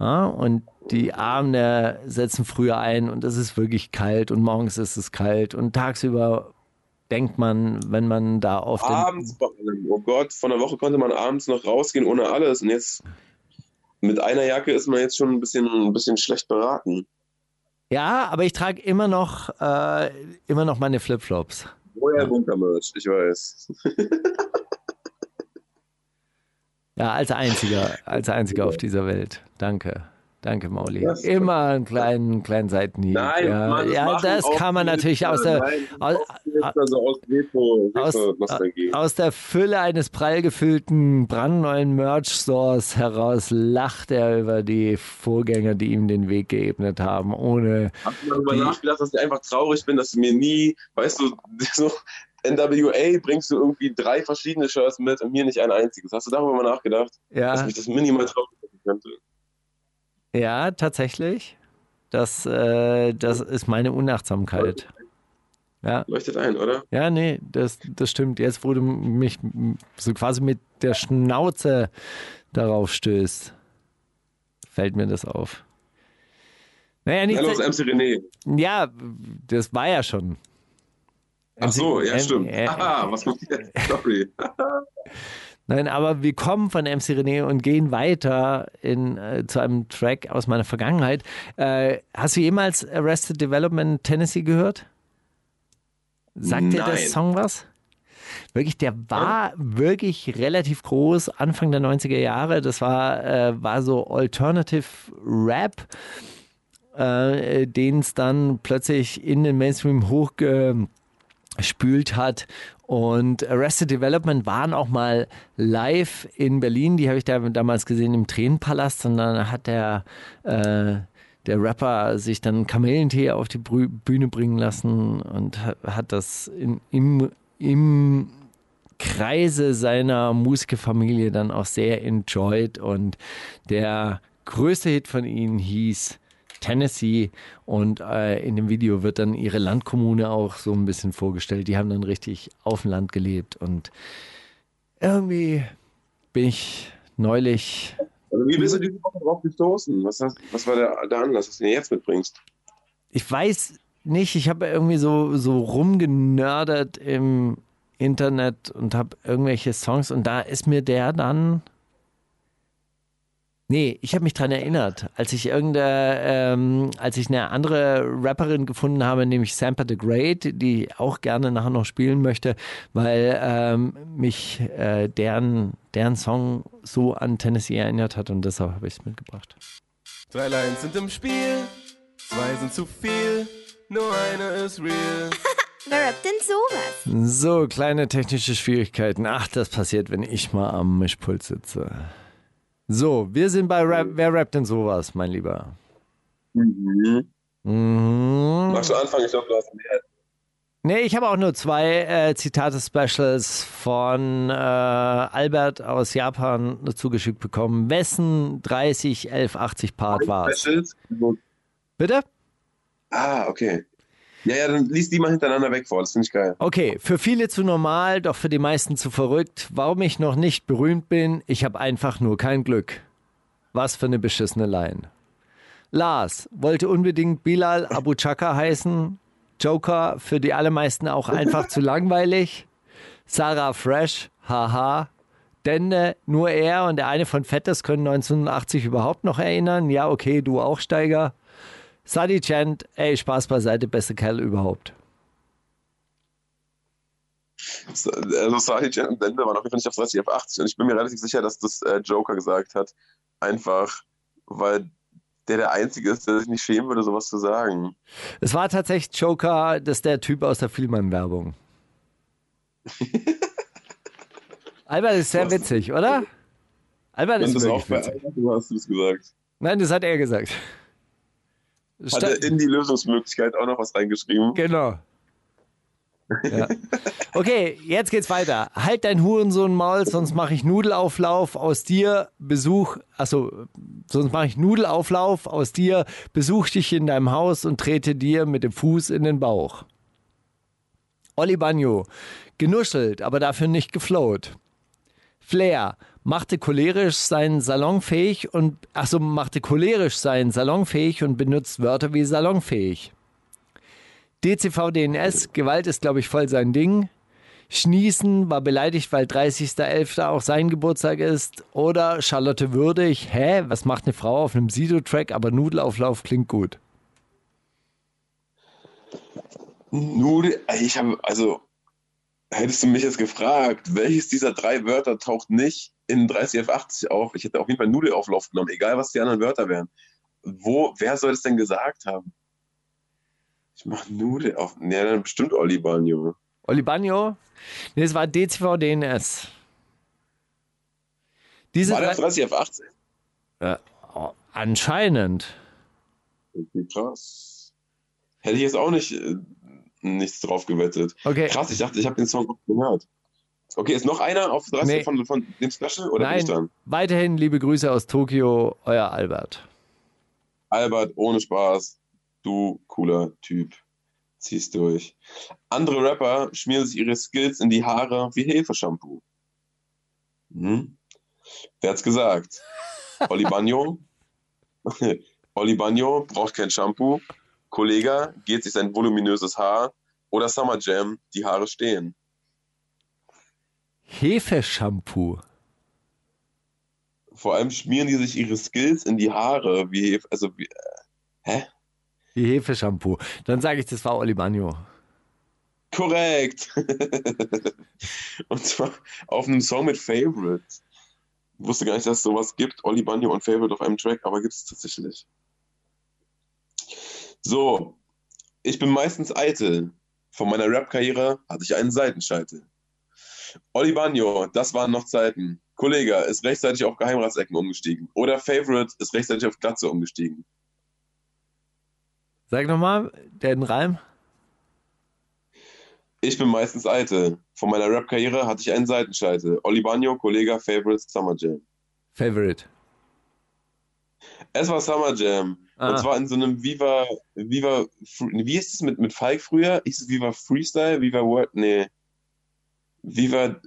Ja, und die Abende setzen früher ein und es ist wirklich kalt und morgens ist es kalt und tagsüber denkt man, wenn man da auf den Abends vor allem. Oh Gott, von der Woche konnte man abends noch rausgehen ohne alles und jetzt mit einer Jacke ist man jetzt schon ein bisschen, ein bisschen schlecht beraten. Ja, aber ich trage immer noch äh, immer noch meine Flipflops. Woher Bunkermerch, ich weiß. *laughs* Ja, als einziger, als einziger auf dieser Welt. Danke. Danke, Mauli. Das Immer einen kleinen, kleinen Seitenhieb. Nein, ja, Mann, ja machen das kann man natürlich aus der, aus, also aus Retro, aus, aus der Fülle eines prall gefüllten, brandneuen Merch-Stores heraus lacht er über die Vorgänger, die ihm den Weg geebnet haben, ohne Hast du mal darüber nachgedacht, dass ich einfach traurig bin, dass du mir nie, weißt du, *laughs* so NWA bringst du irgendwie drei verschiedene Shirts mit und mir nicht ein einziges. Hast du darüber mal nachgedacht, dass ja, mich das minimal traurig machen könnte? ja, tatsächlich. Das, äh, das ist meine Unachtsamkeit. Ja. Leuchtet ein, oder? Ja, nee, das, das stimmt. Jetzt, wo du mich so quasi mit der Schnauze darauf stößt, fällt mir das auf. Naja, nicht. Hallo, MC René. Ja, das war ja schon. Ach so, ja, stimmt. Aha, was kommt jetzt? *laughs* Sorry. Nein, aber wir kommen von MC René und gehen weiter in, äh, zu einem Track aus meiner Vergangenheit. Äh, hast du jemals Arrested Development Tennessee gehört? Sagt Nein. dir der Song was? Wirklich, der war wirklich relativ groß, Anfang der 90er Jahre. Das war, äh, war so Alternative Rap, äh, den es dann plötzlich in den Mainstream hochgespült hat. Und Arrested Development waren auch mal live in Berlin. Die habe ich da damals gesehen im Tränenpalast. Und dann hat der äh, der Rapper sich dann Kamelentee auf die Bühne bringen lassen und hat das in, im, im Kreise seiner Musikerfamilie dann auch sehr enjoyed und der größte Hit von ihnen hieß Tennessee und äh, in dem Video wird dann ihre Landkommune auch so ein bisschen vorgestellt. Die haben dann richtig auf dem Land gelebt und irgendwie bin ich neulich also wie bist du diese Woche drauf gestoßen? Was, hast, was war der, der Anlass, dass du den jetzt mitbringst? Ich weiß nicht, ich habe irgendwie so, so rumgenördert im Internet und habe irgendwelche Songs und da ist mir der dann Nee, ich habe mich daran erinnert, als ich irgendeine, ähm, als ich eine andere Rapperin gefunden habe, nämlich Samper the Great, die ich auch gerne nachher noch spielen möchte, weil ähm, mich äh, deren, deren Song so an Tennessee erinnert hat und deshalb habe ich es mitgebracht. Drei Lines sind im Spiel, zwei sind zu viel, nur eine ist real. *laughs* Wer rappt denn sowas? So, kleine technische Schwierigkeiten. Ach, das passiert, wenn ich mal am Mischpult sitze. So, wir sind bei Rap. Wer rappt denn sowas, mein Lieber? Mhm. Mhm. Magst du anfangen? Ich glaube, du hast mehr. Nee, ich habe auch nur zwei äh, Zitate-Specials von äh, Albert aus Japan zugeschickt bekommen. Wessen 30, 11, 80 Part war? Bitte? Ah, okay. Ja, ja, dann liest die mal hintereinander weg vor, das finde ich geil. Okay, für viele zu normal, doch für die meisten zu verrückt. Warum ich noch nicht berühmt bin, ich habe einfach nur kein Glück. Was für eine beschissene Line. Lars wollte unbedingt Bilal Abu Chaka heißen. Joker für die allermeisten auch einfach zu langweilig. Sarah Fresh, haha. Dende, nur er und der eine von Fettes können 1980 überhaupt noch erinnern. Ja, okay, du auch, Steiger. Sadi Chant, ey, Spaß beiseite, beste Kerl überhaupt. Also Sadi Chant und Dende waren auf jeden Fall nicht auf 30, auf 80 und ich bin mir relativ sicher, dass das äh, Joker gesagt hat. Einfach, weil der der Einzige ist, der sich nicht schämen würde, sowas zu sagen. Es war tatsächlich Joker, das ist der Typ aus der Filmmann-Werbung. *laughs* Albert ist sehr witzig, oder? Albert ist das auch bei Albert, du hast es gesagt. Nein, das hat er gesagt. Hat er in die Lösungsmöglichkeit auch noch was reingeschrieben? Genau. Ja. Okay, jetzt geht's weiter. Halt dein Hurensohn Maul, sonst mache ich Nudelauflauf aus dir, Besuch, also sonst mache ich Nudelauflauf aus dir, besuch dich in deinem Haus und trete dir mit dem Fuß in den Bauch. Olli Bagno, genuschelt, aber dafür nicht geflowt. Flair, machte cholerisch sein salonfähig und achso, machte cholerisch sein salonfähig und benutzt Wörter wie salonfähig. DCV DNS, Gewalt ist, glaube ich, voll sein Ding. Schnießen war beleidigt, weil 30.11. auch sein Geburtstag ist. Oder Charlotte Würdig, hä, was macht eine Frau auf einem Sido-Track, aber Nudelauflauf klingt gut. Nudel, ich habe, also, hättest du mich jetzt gefragt, welches dieser drei Wörter taucht nicht in 30F80 auf. Ich hätte auf jeden Fall Nudelauflauf genommen, egal was die anderen Wörter wären. Wo, wer soll das denn gesagt haben? Ich mach Nudel auf. Ne, dann bestimmt Olli Bagno. Olli Bagno? Nee, es war DCV DNS. Diese war der 30F80? Ja, oh, anscheinend. Okay, krass. Hätte ich jetzt auch nicht, äh, nichts drauf gewettet. Okay. Krass, ich dachte, ich habe den Song gehört. Okay, ist noch einer auf 30 nee. von, von dem Special oder Nein, weiterhin liebe Grüße aus Tokio, euer Albert. Albert, ohne Spaß. du cooler Typ. Zieh's durch. Andere Rapper schmieren sich ihre Skills in die Haare wie Hefeshampoo. Hm? Wer hat's gesagt? *laughs* Oli Bagno? *laughs* Oli Bagno braucht kein Shampoo. Kollege geht sich sein voluminöses Haar. Oder Summer Jam, die Haare stehen. Hefeshampoo. Vor allem schmieren die sich ihre Skills in die Haare, wie Hefe, also wie, äh, hä? Wie Hefeshampoo. Dann sage ich, das war Oli Bagno. Korrekt. *laughs* und zwar auf einem Song mit Favorite. Ich wusste gar nicht, dass es sowas gibt, Oli Bagno und Favorite auf einem Track, aber gibt es tatsächlich. So, ich bin meistens eitel. Von meiner Rap-Karriere hatte ich einen Seitenscheitel. Oli Bagno, das waren noch Zeiten. Kollege ist rechtzeitig auf Geheimratsecken umgestiegen. Oder Favorite ist rechtzeitig auf Glatze umgestiegen. Sag nochmal, den Reim. Ich bin meistens eitel. Von meiner Rap-Karriere hatte ich einen Seitenscheitel. Oli Bagno, Kollege, Favorite, Summer Jam. Favorite. Es war Summer Jam. Ah. Und zwar in so einem Viva, Viva, wie ist es mit, mit Falk früher? Ist es Viva Freestyle? Viva Word? Nee. Viva,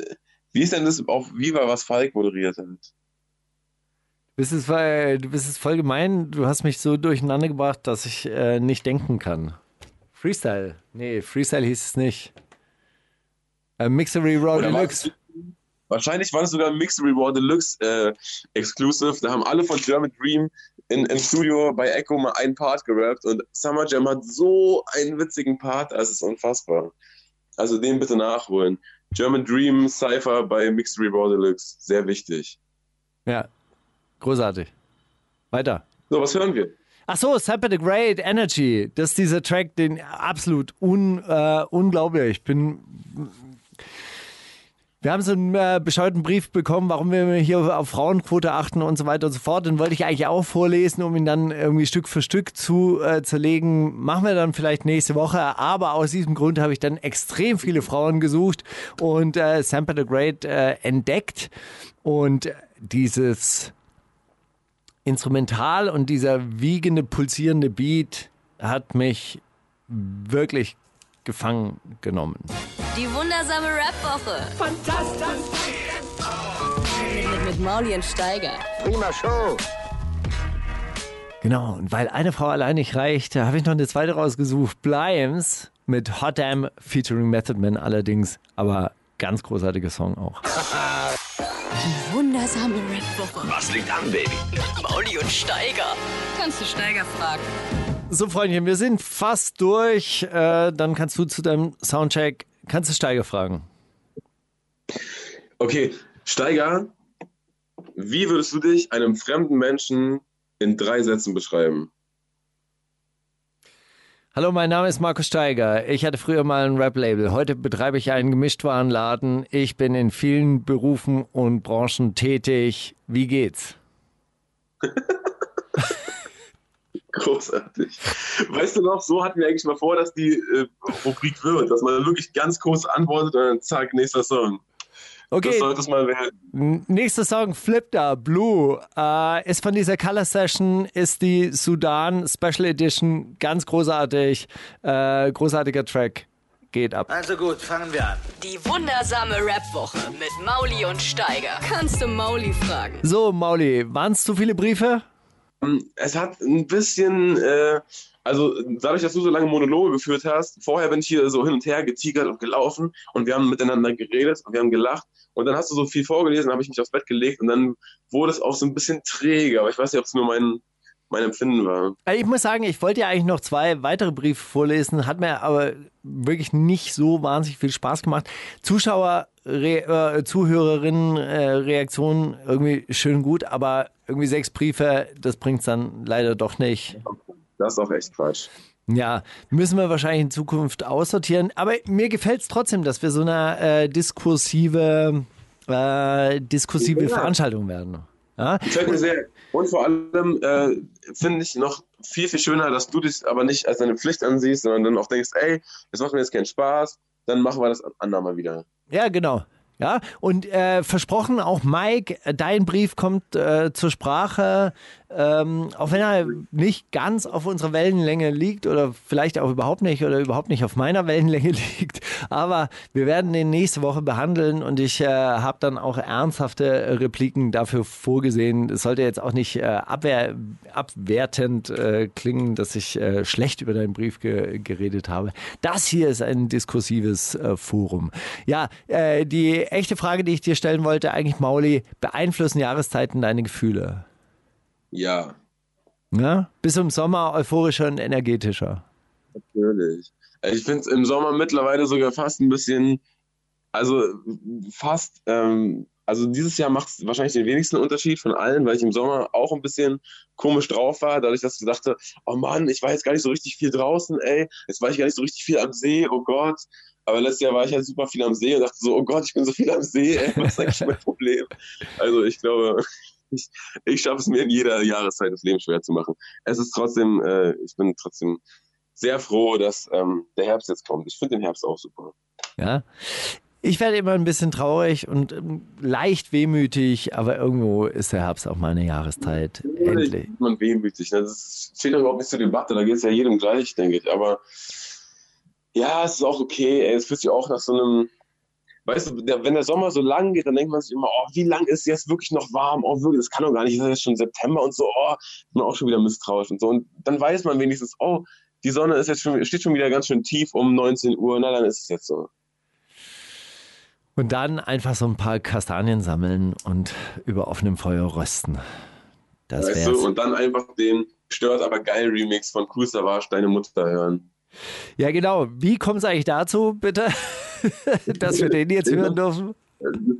wie ist denn das auf Viva, was Falk moderiert hat? Du bist, es, du bist es voll gemein. Du hast mich so durcheinander gebracht, dass ich äh, nicht denken kann. Freestyle. Nee, Freestyle hieß es nicht. Äh, Mixery Raw Deluxe. es- Wahrscheinlich war das sogar ein Mixed Reward Deluxe äh, Exclusive. Da haben alle von German Dream in, im Studio bei Echo mal einen Part gerappt und Summer Jam hat so einen witzigen Part, das ist unfassbar. Also den bitte nachholen. German Dream Cypher bei Mixed Reward Deluxe, sehr wichtig. Ja, großartig. Weiter. So, was hören wir? Ach so, Sample the Great Energy. Das ist dieser Track, den absolut un, äh, unglaublich. Ich bin. Wir haben so einen äh, bescheuerten Brief bekommen, warum wir hier auf Frauenquote achten und so weiter und so fort. Den wollte ich eigentlich auch vorlesen, um ihn dann irgendwie Stück für Stück zu äh, zerlegen. Machen wir dann vielleicht nächste Woche. Aber aus diesem Grund habe ich dann extrem viele Frauen gesucht und äh, Sample the Great äh, entdeckt. Und dieses Instrumental und dieser wiegende, pulsierende Beat hat mich wirklich gefangen genommen. Die wundersame Rap-Woche. Fantastisch. Mit, Mauli und Steiger. Genau, und weil eine Frau allein nicht reicht, habe ich noch eine zweite rausgesucht. Blimes mit Hot Damn featuring Method Man allerdings, aber ganz großartiger Song auch. Die wundersame Rap-Woche. Was liegt an, Baby? Mauli und Steiger. Kannst du Steiger fragen? So, Freundchen, wir sind fast durch. Äh, dann kannst du zu deinem Soundcheck, kannst du Steiger fragen. Okay, Steiger, wie würdest du dich einem fremden Menschen in drei Sätzen beschreiben? Hallo, mein Name ist Markus Steiger. Ich hatte früher mal ein Rap-Label. Heute betreibe ich einen Gemischtwarenladen. Ich bin in vielen Berufen und Branchen tätig. Wie geht's? *laughs* Großartig. Weißt du noch, so hatten wir eigentlich mal vor, dass die äh, Rubrik wird, dass man wirklich ganz kurz antwortet und dann zack, nächster Song. Das Okay, sollte es mal werden. nächster Song, Flip Da, Blue, äh, ist von dieser Color Session, ist die Sudan Special Edition, ganz großartig, äh, großartiger Track, geht ab. Also gut, fangen wir an. Die wundersame Rap-Woche mit Mauli und Steiger. Kannst du Mauli fragen? So, Mauli, waren es zu viele Briefe? Es hat ein bisschen, äh, also dadurch, dass du so lange Monologe geführt hast, vorher bin ich hier so hin und her getigert und gelaufen und wir haben miteinander geredet und wir haben gelacht und dann hast du so viel vorgelesen, habe ich mich aufs Bett gelegt und dann wurde es auch so ein bisschen träge, aber ich weiß nicht, ob es nur mein, mein Empfinden war. Also Ich muss sagen, ich wollte ja eigentlich noch zwei weitere Briefe vorlesen, hat mir aber wirklich nicht so wahnsinnig viel Spaß gemacht. Zuschauer, Re, äh, Zuhörerinnen, äh, Reaktionen irgendwie schön gut, aber irgendwie sechs Briefe, das bringt es dann leider doch nicht. Das ist auch echt Quatsch. Ja, müssen wir wahrscheinlich in Zukunft aussortieren. Aber mir gefällt es trotzdem, dass wir so eine äh, diskursive, äh, diskursive Ja. Veranstaltung werden. Ja? Gefällt mir sehr. Und vor allem äh, finde ich noch viel, viel schöner, dass du dich aber nicht als deine Pflicht ansiehst, sondern dann auch denkst, ey, das macht mir jetzt keinen Spaß, dann machen wir das andermal wieder. Ja, genau. Ja, und äh, versprochen, auch Mike, äh, dein Brief kommt äh, zur Sprache. Äh, ähm, auch wenn er nicht ganz auf unserer Wellenlänge liegt oder vielleicht auch überhaupt nicht oder überhaupt nicht auf meiner Wellenlänge *laughs* liegt. Aber wir werden den nächste Woche behandeln und ich äh, habe dann auch ernsthafte Repliken dafür vorgesehen. Es sollte jetzt auch nicht äh, abwehr, abwertend äh, klingen, dass ich äh, schlecht über deinen Brief ge geredet habe. Das hier ist ein diskursives äh, Forum. Ja, äh, die echte Frage, die ich dir stellen wollte, eigentlich Mauli, beeinflussen Jahreszeiten deine Gefühle? Ja. Ja? Bis im Sommer euphorischer und energetischer. Natürlich. Ich finde es im Sommer mittlerweile sogar fast ein bisschen, also fast, ähm, also dieses Jahr macht es wahrscheinlich den wenigsten Unterschied von allen, weil ich im Sommer auch ein bisschen komisch drauf war, dadurch, dass ich dachte, oh Mann, ich war jetzt gar nicht so richtig viel draußen, ey, jetzt war ich gar nicht so richtig viel am See, oh Gott. Aber letztes Jahr war ich halt super viel am See und dachte so, oh Gott, ich bin so viel am See, ey, was ist eigentlich mein *laughs* Problem? Also ich glaube, ich, ich schaffe es mir in jeder Jahreszeit das Leben schwer zu machen. Es ist trotzdem, äh, ich bin trotzdem sehr froh, dass ähm, der Herbst jetzt kommt. Ich finde den Herbst auch super. Ja. Ich werde immer ein bisschen traurig und ähm, leicht wehmütig, aber irgendwo ist der Herbst auch meine Jahreszeit. Ja, Endlich. Man wehmütig. Ne? Das steht doch überhaupt nicht zur Debatte. Da geht es ja jedem gleich, denke ich. Aber ja, es ist auch okay. Ey. Es fühlt sich auch nach so einem weißt du, der, wenn der Sommer so lang geht, dann denkt man sich immer, oh, wie lang ist jetzt wirklich noch warm? Oh, wirklich, das kann doch gar nicht, es ist jetzt schon September und so, oh, ist man auch schon wieder misstrauisch und so. Und dann weiß man wenigstens, oh, die Sonne ist jetzt schon, steht schon wieder ganz schön tief um 19 Uhr, na, dann ist es jetzt so. Und dann einfach so ein paar Kastanien sammeln und über offenem Feuer rösten. Das weißt wär's. du, und dann einfach den stört aber geil Remix von Cool Savage, deine Mutter hören. Ja, genau. Wie kommt es eigentlich dazu, bitte, *laughs* dass wir den jetzt hören dürfen?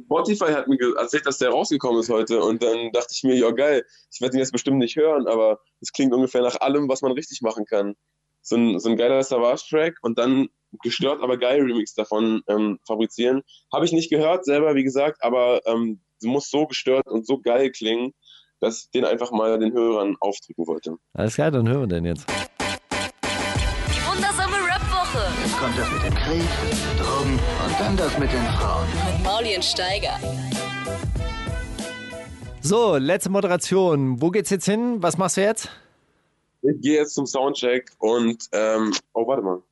Spotify hat mir erzählt, dass der rausgekommen ist heute und dann dachte ich mir, ja geil, ich werde ihn jetzt bestimmt nicht hören, aber es klingt ungefähr nach allem, was man richtig machen kann. So ein, so ein geiler Savage-Track und dann gestört, aber geil Remix davon ähm, fabrizieren. Habe ich nicht gehört selber, wie gesagt, aber ähm, muss so gestört und so geil klingen, dass ich den einfach mal den Hörern aufdrücken wollte. Alles klar, dann hören wir den jetzt. Kommt das mit dem Krieg, Drogen und dann das mit den Frauen. mit Mauli und Steiger. So, letzte Moderation. Wo geht's jetzt hin? Was machst du jetzt? Ich gehe jetzt zum Soundcheck und ähm, oh, warte mal.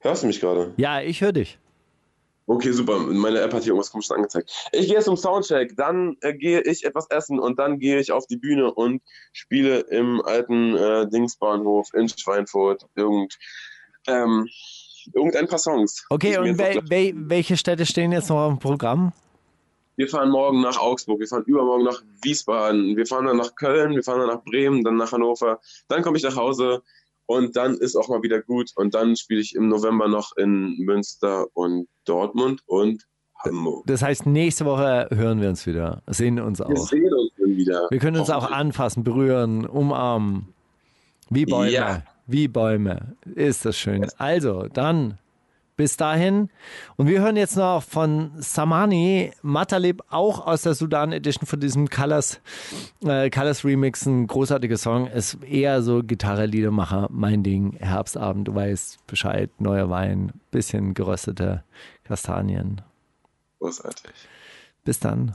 Hörst du mich gerade? Ja, ich höre dich. Okay, super. Meine App hat hier irgendwas komisches angezeigt. Ich gehe jetzt zum Soundcheck, dann äh, gehe ich etwas essen und dann gehe ich auf die Bühne und spiele im alten äh, Dingsbahnhof in Schweinfurt irgend, ähm, irgendein paar Songs. Okay, und wel wel welche Städte stehen jetzt noch auf dem Programm? Wir fahren morgen nach Augsburg, wir fahren übermorgen nach Wiesbaden, wir fahren dann nach Köln, wir fahren dann nach Bremen, dann nach Hannover, dann komme ich nach Hause und dann ist auch mal wieder gut und dann spiele ich im November noch in Münster und Dortmund und Hamburg. Das heißt, nächste Woche hören wir uns wieder, sehen uns Wir auch. sehen uns wieder. Wir können uns auch anfassen, berühren, umarmen. Wie Bäume. Ja. Wie Bäume. Ist das schön. Also, dann bis dahin. Und wir hören jetzt noch von Samani Matalib, auch aus der Sudan Edition von diesem Colors, äh, Colors Remix. Ein großartiger Song. Ist eher so Gitarre, Liedermacher, mein Ding. Herbstabend, du weißt Bescheid. Neuer Wein, bisschen geröstete Kastanien. Großartig. Bis dann.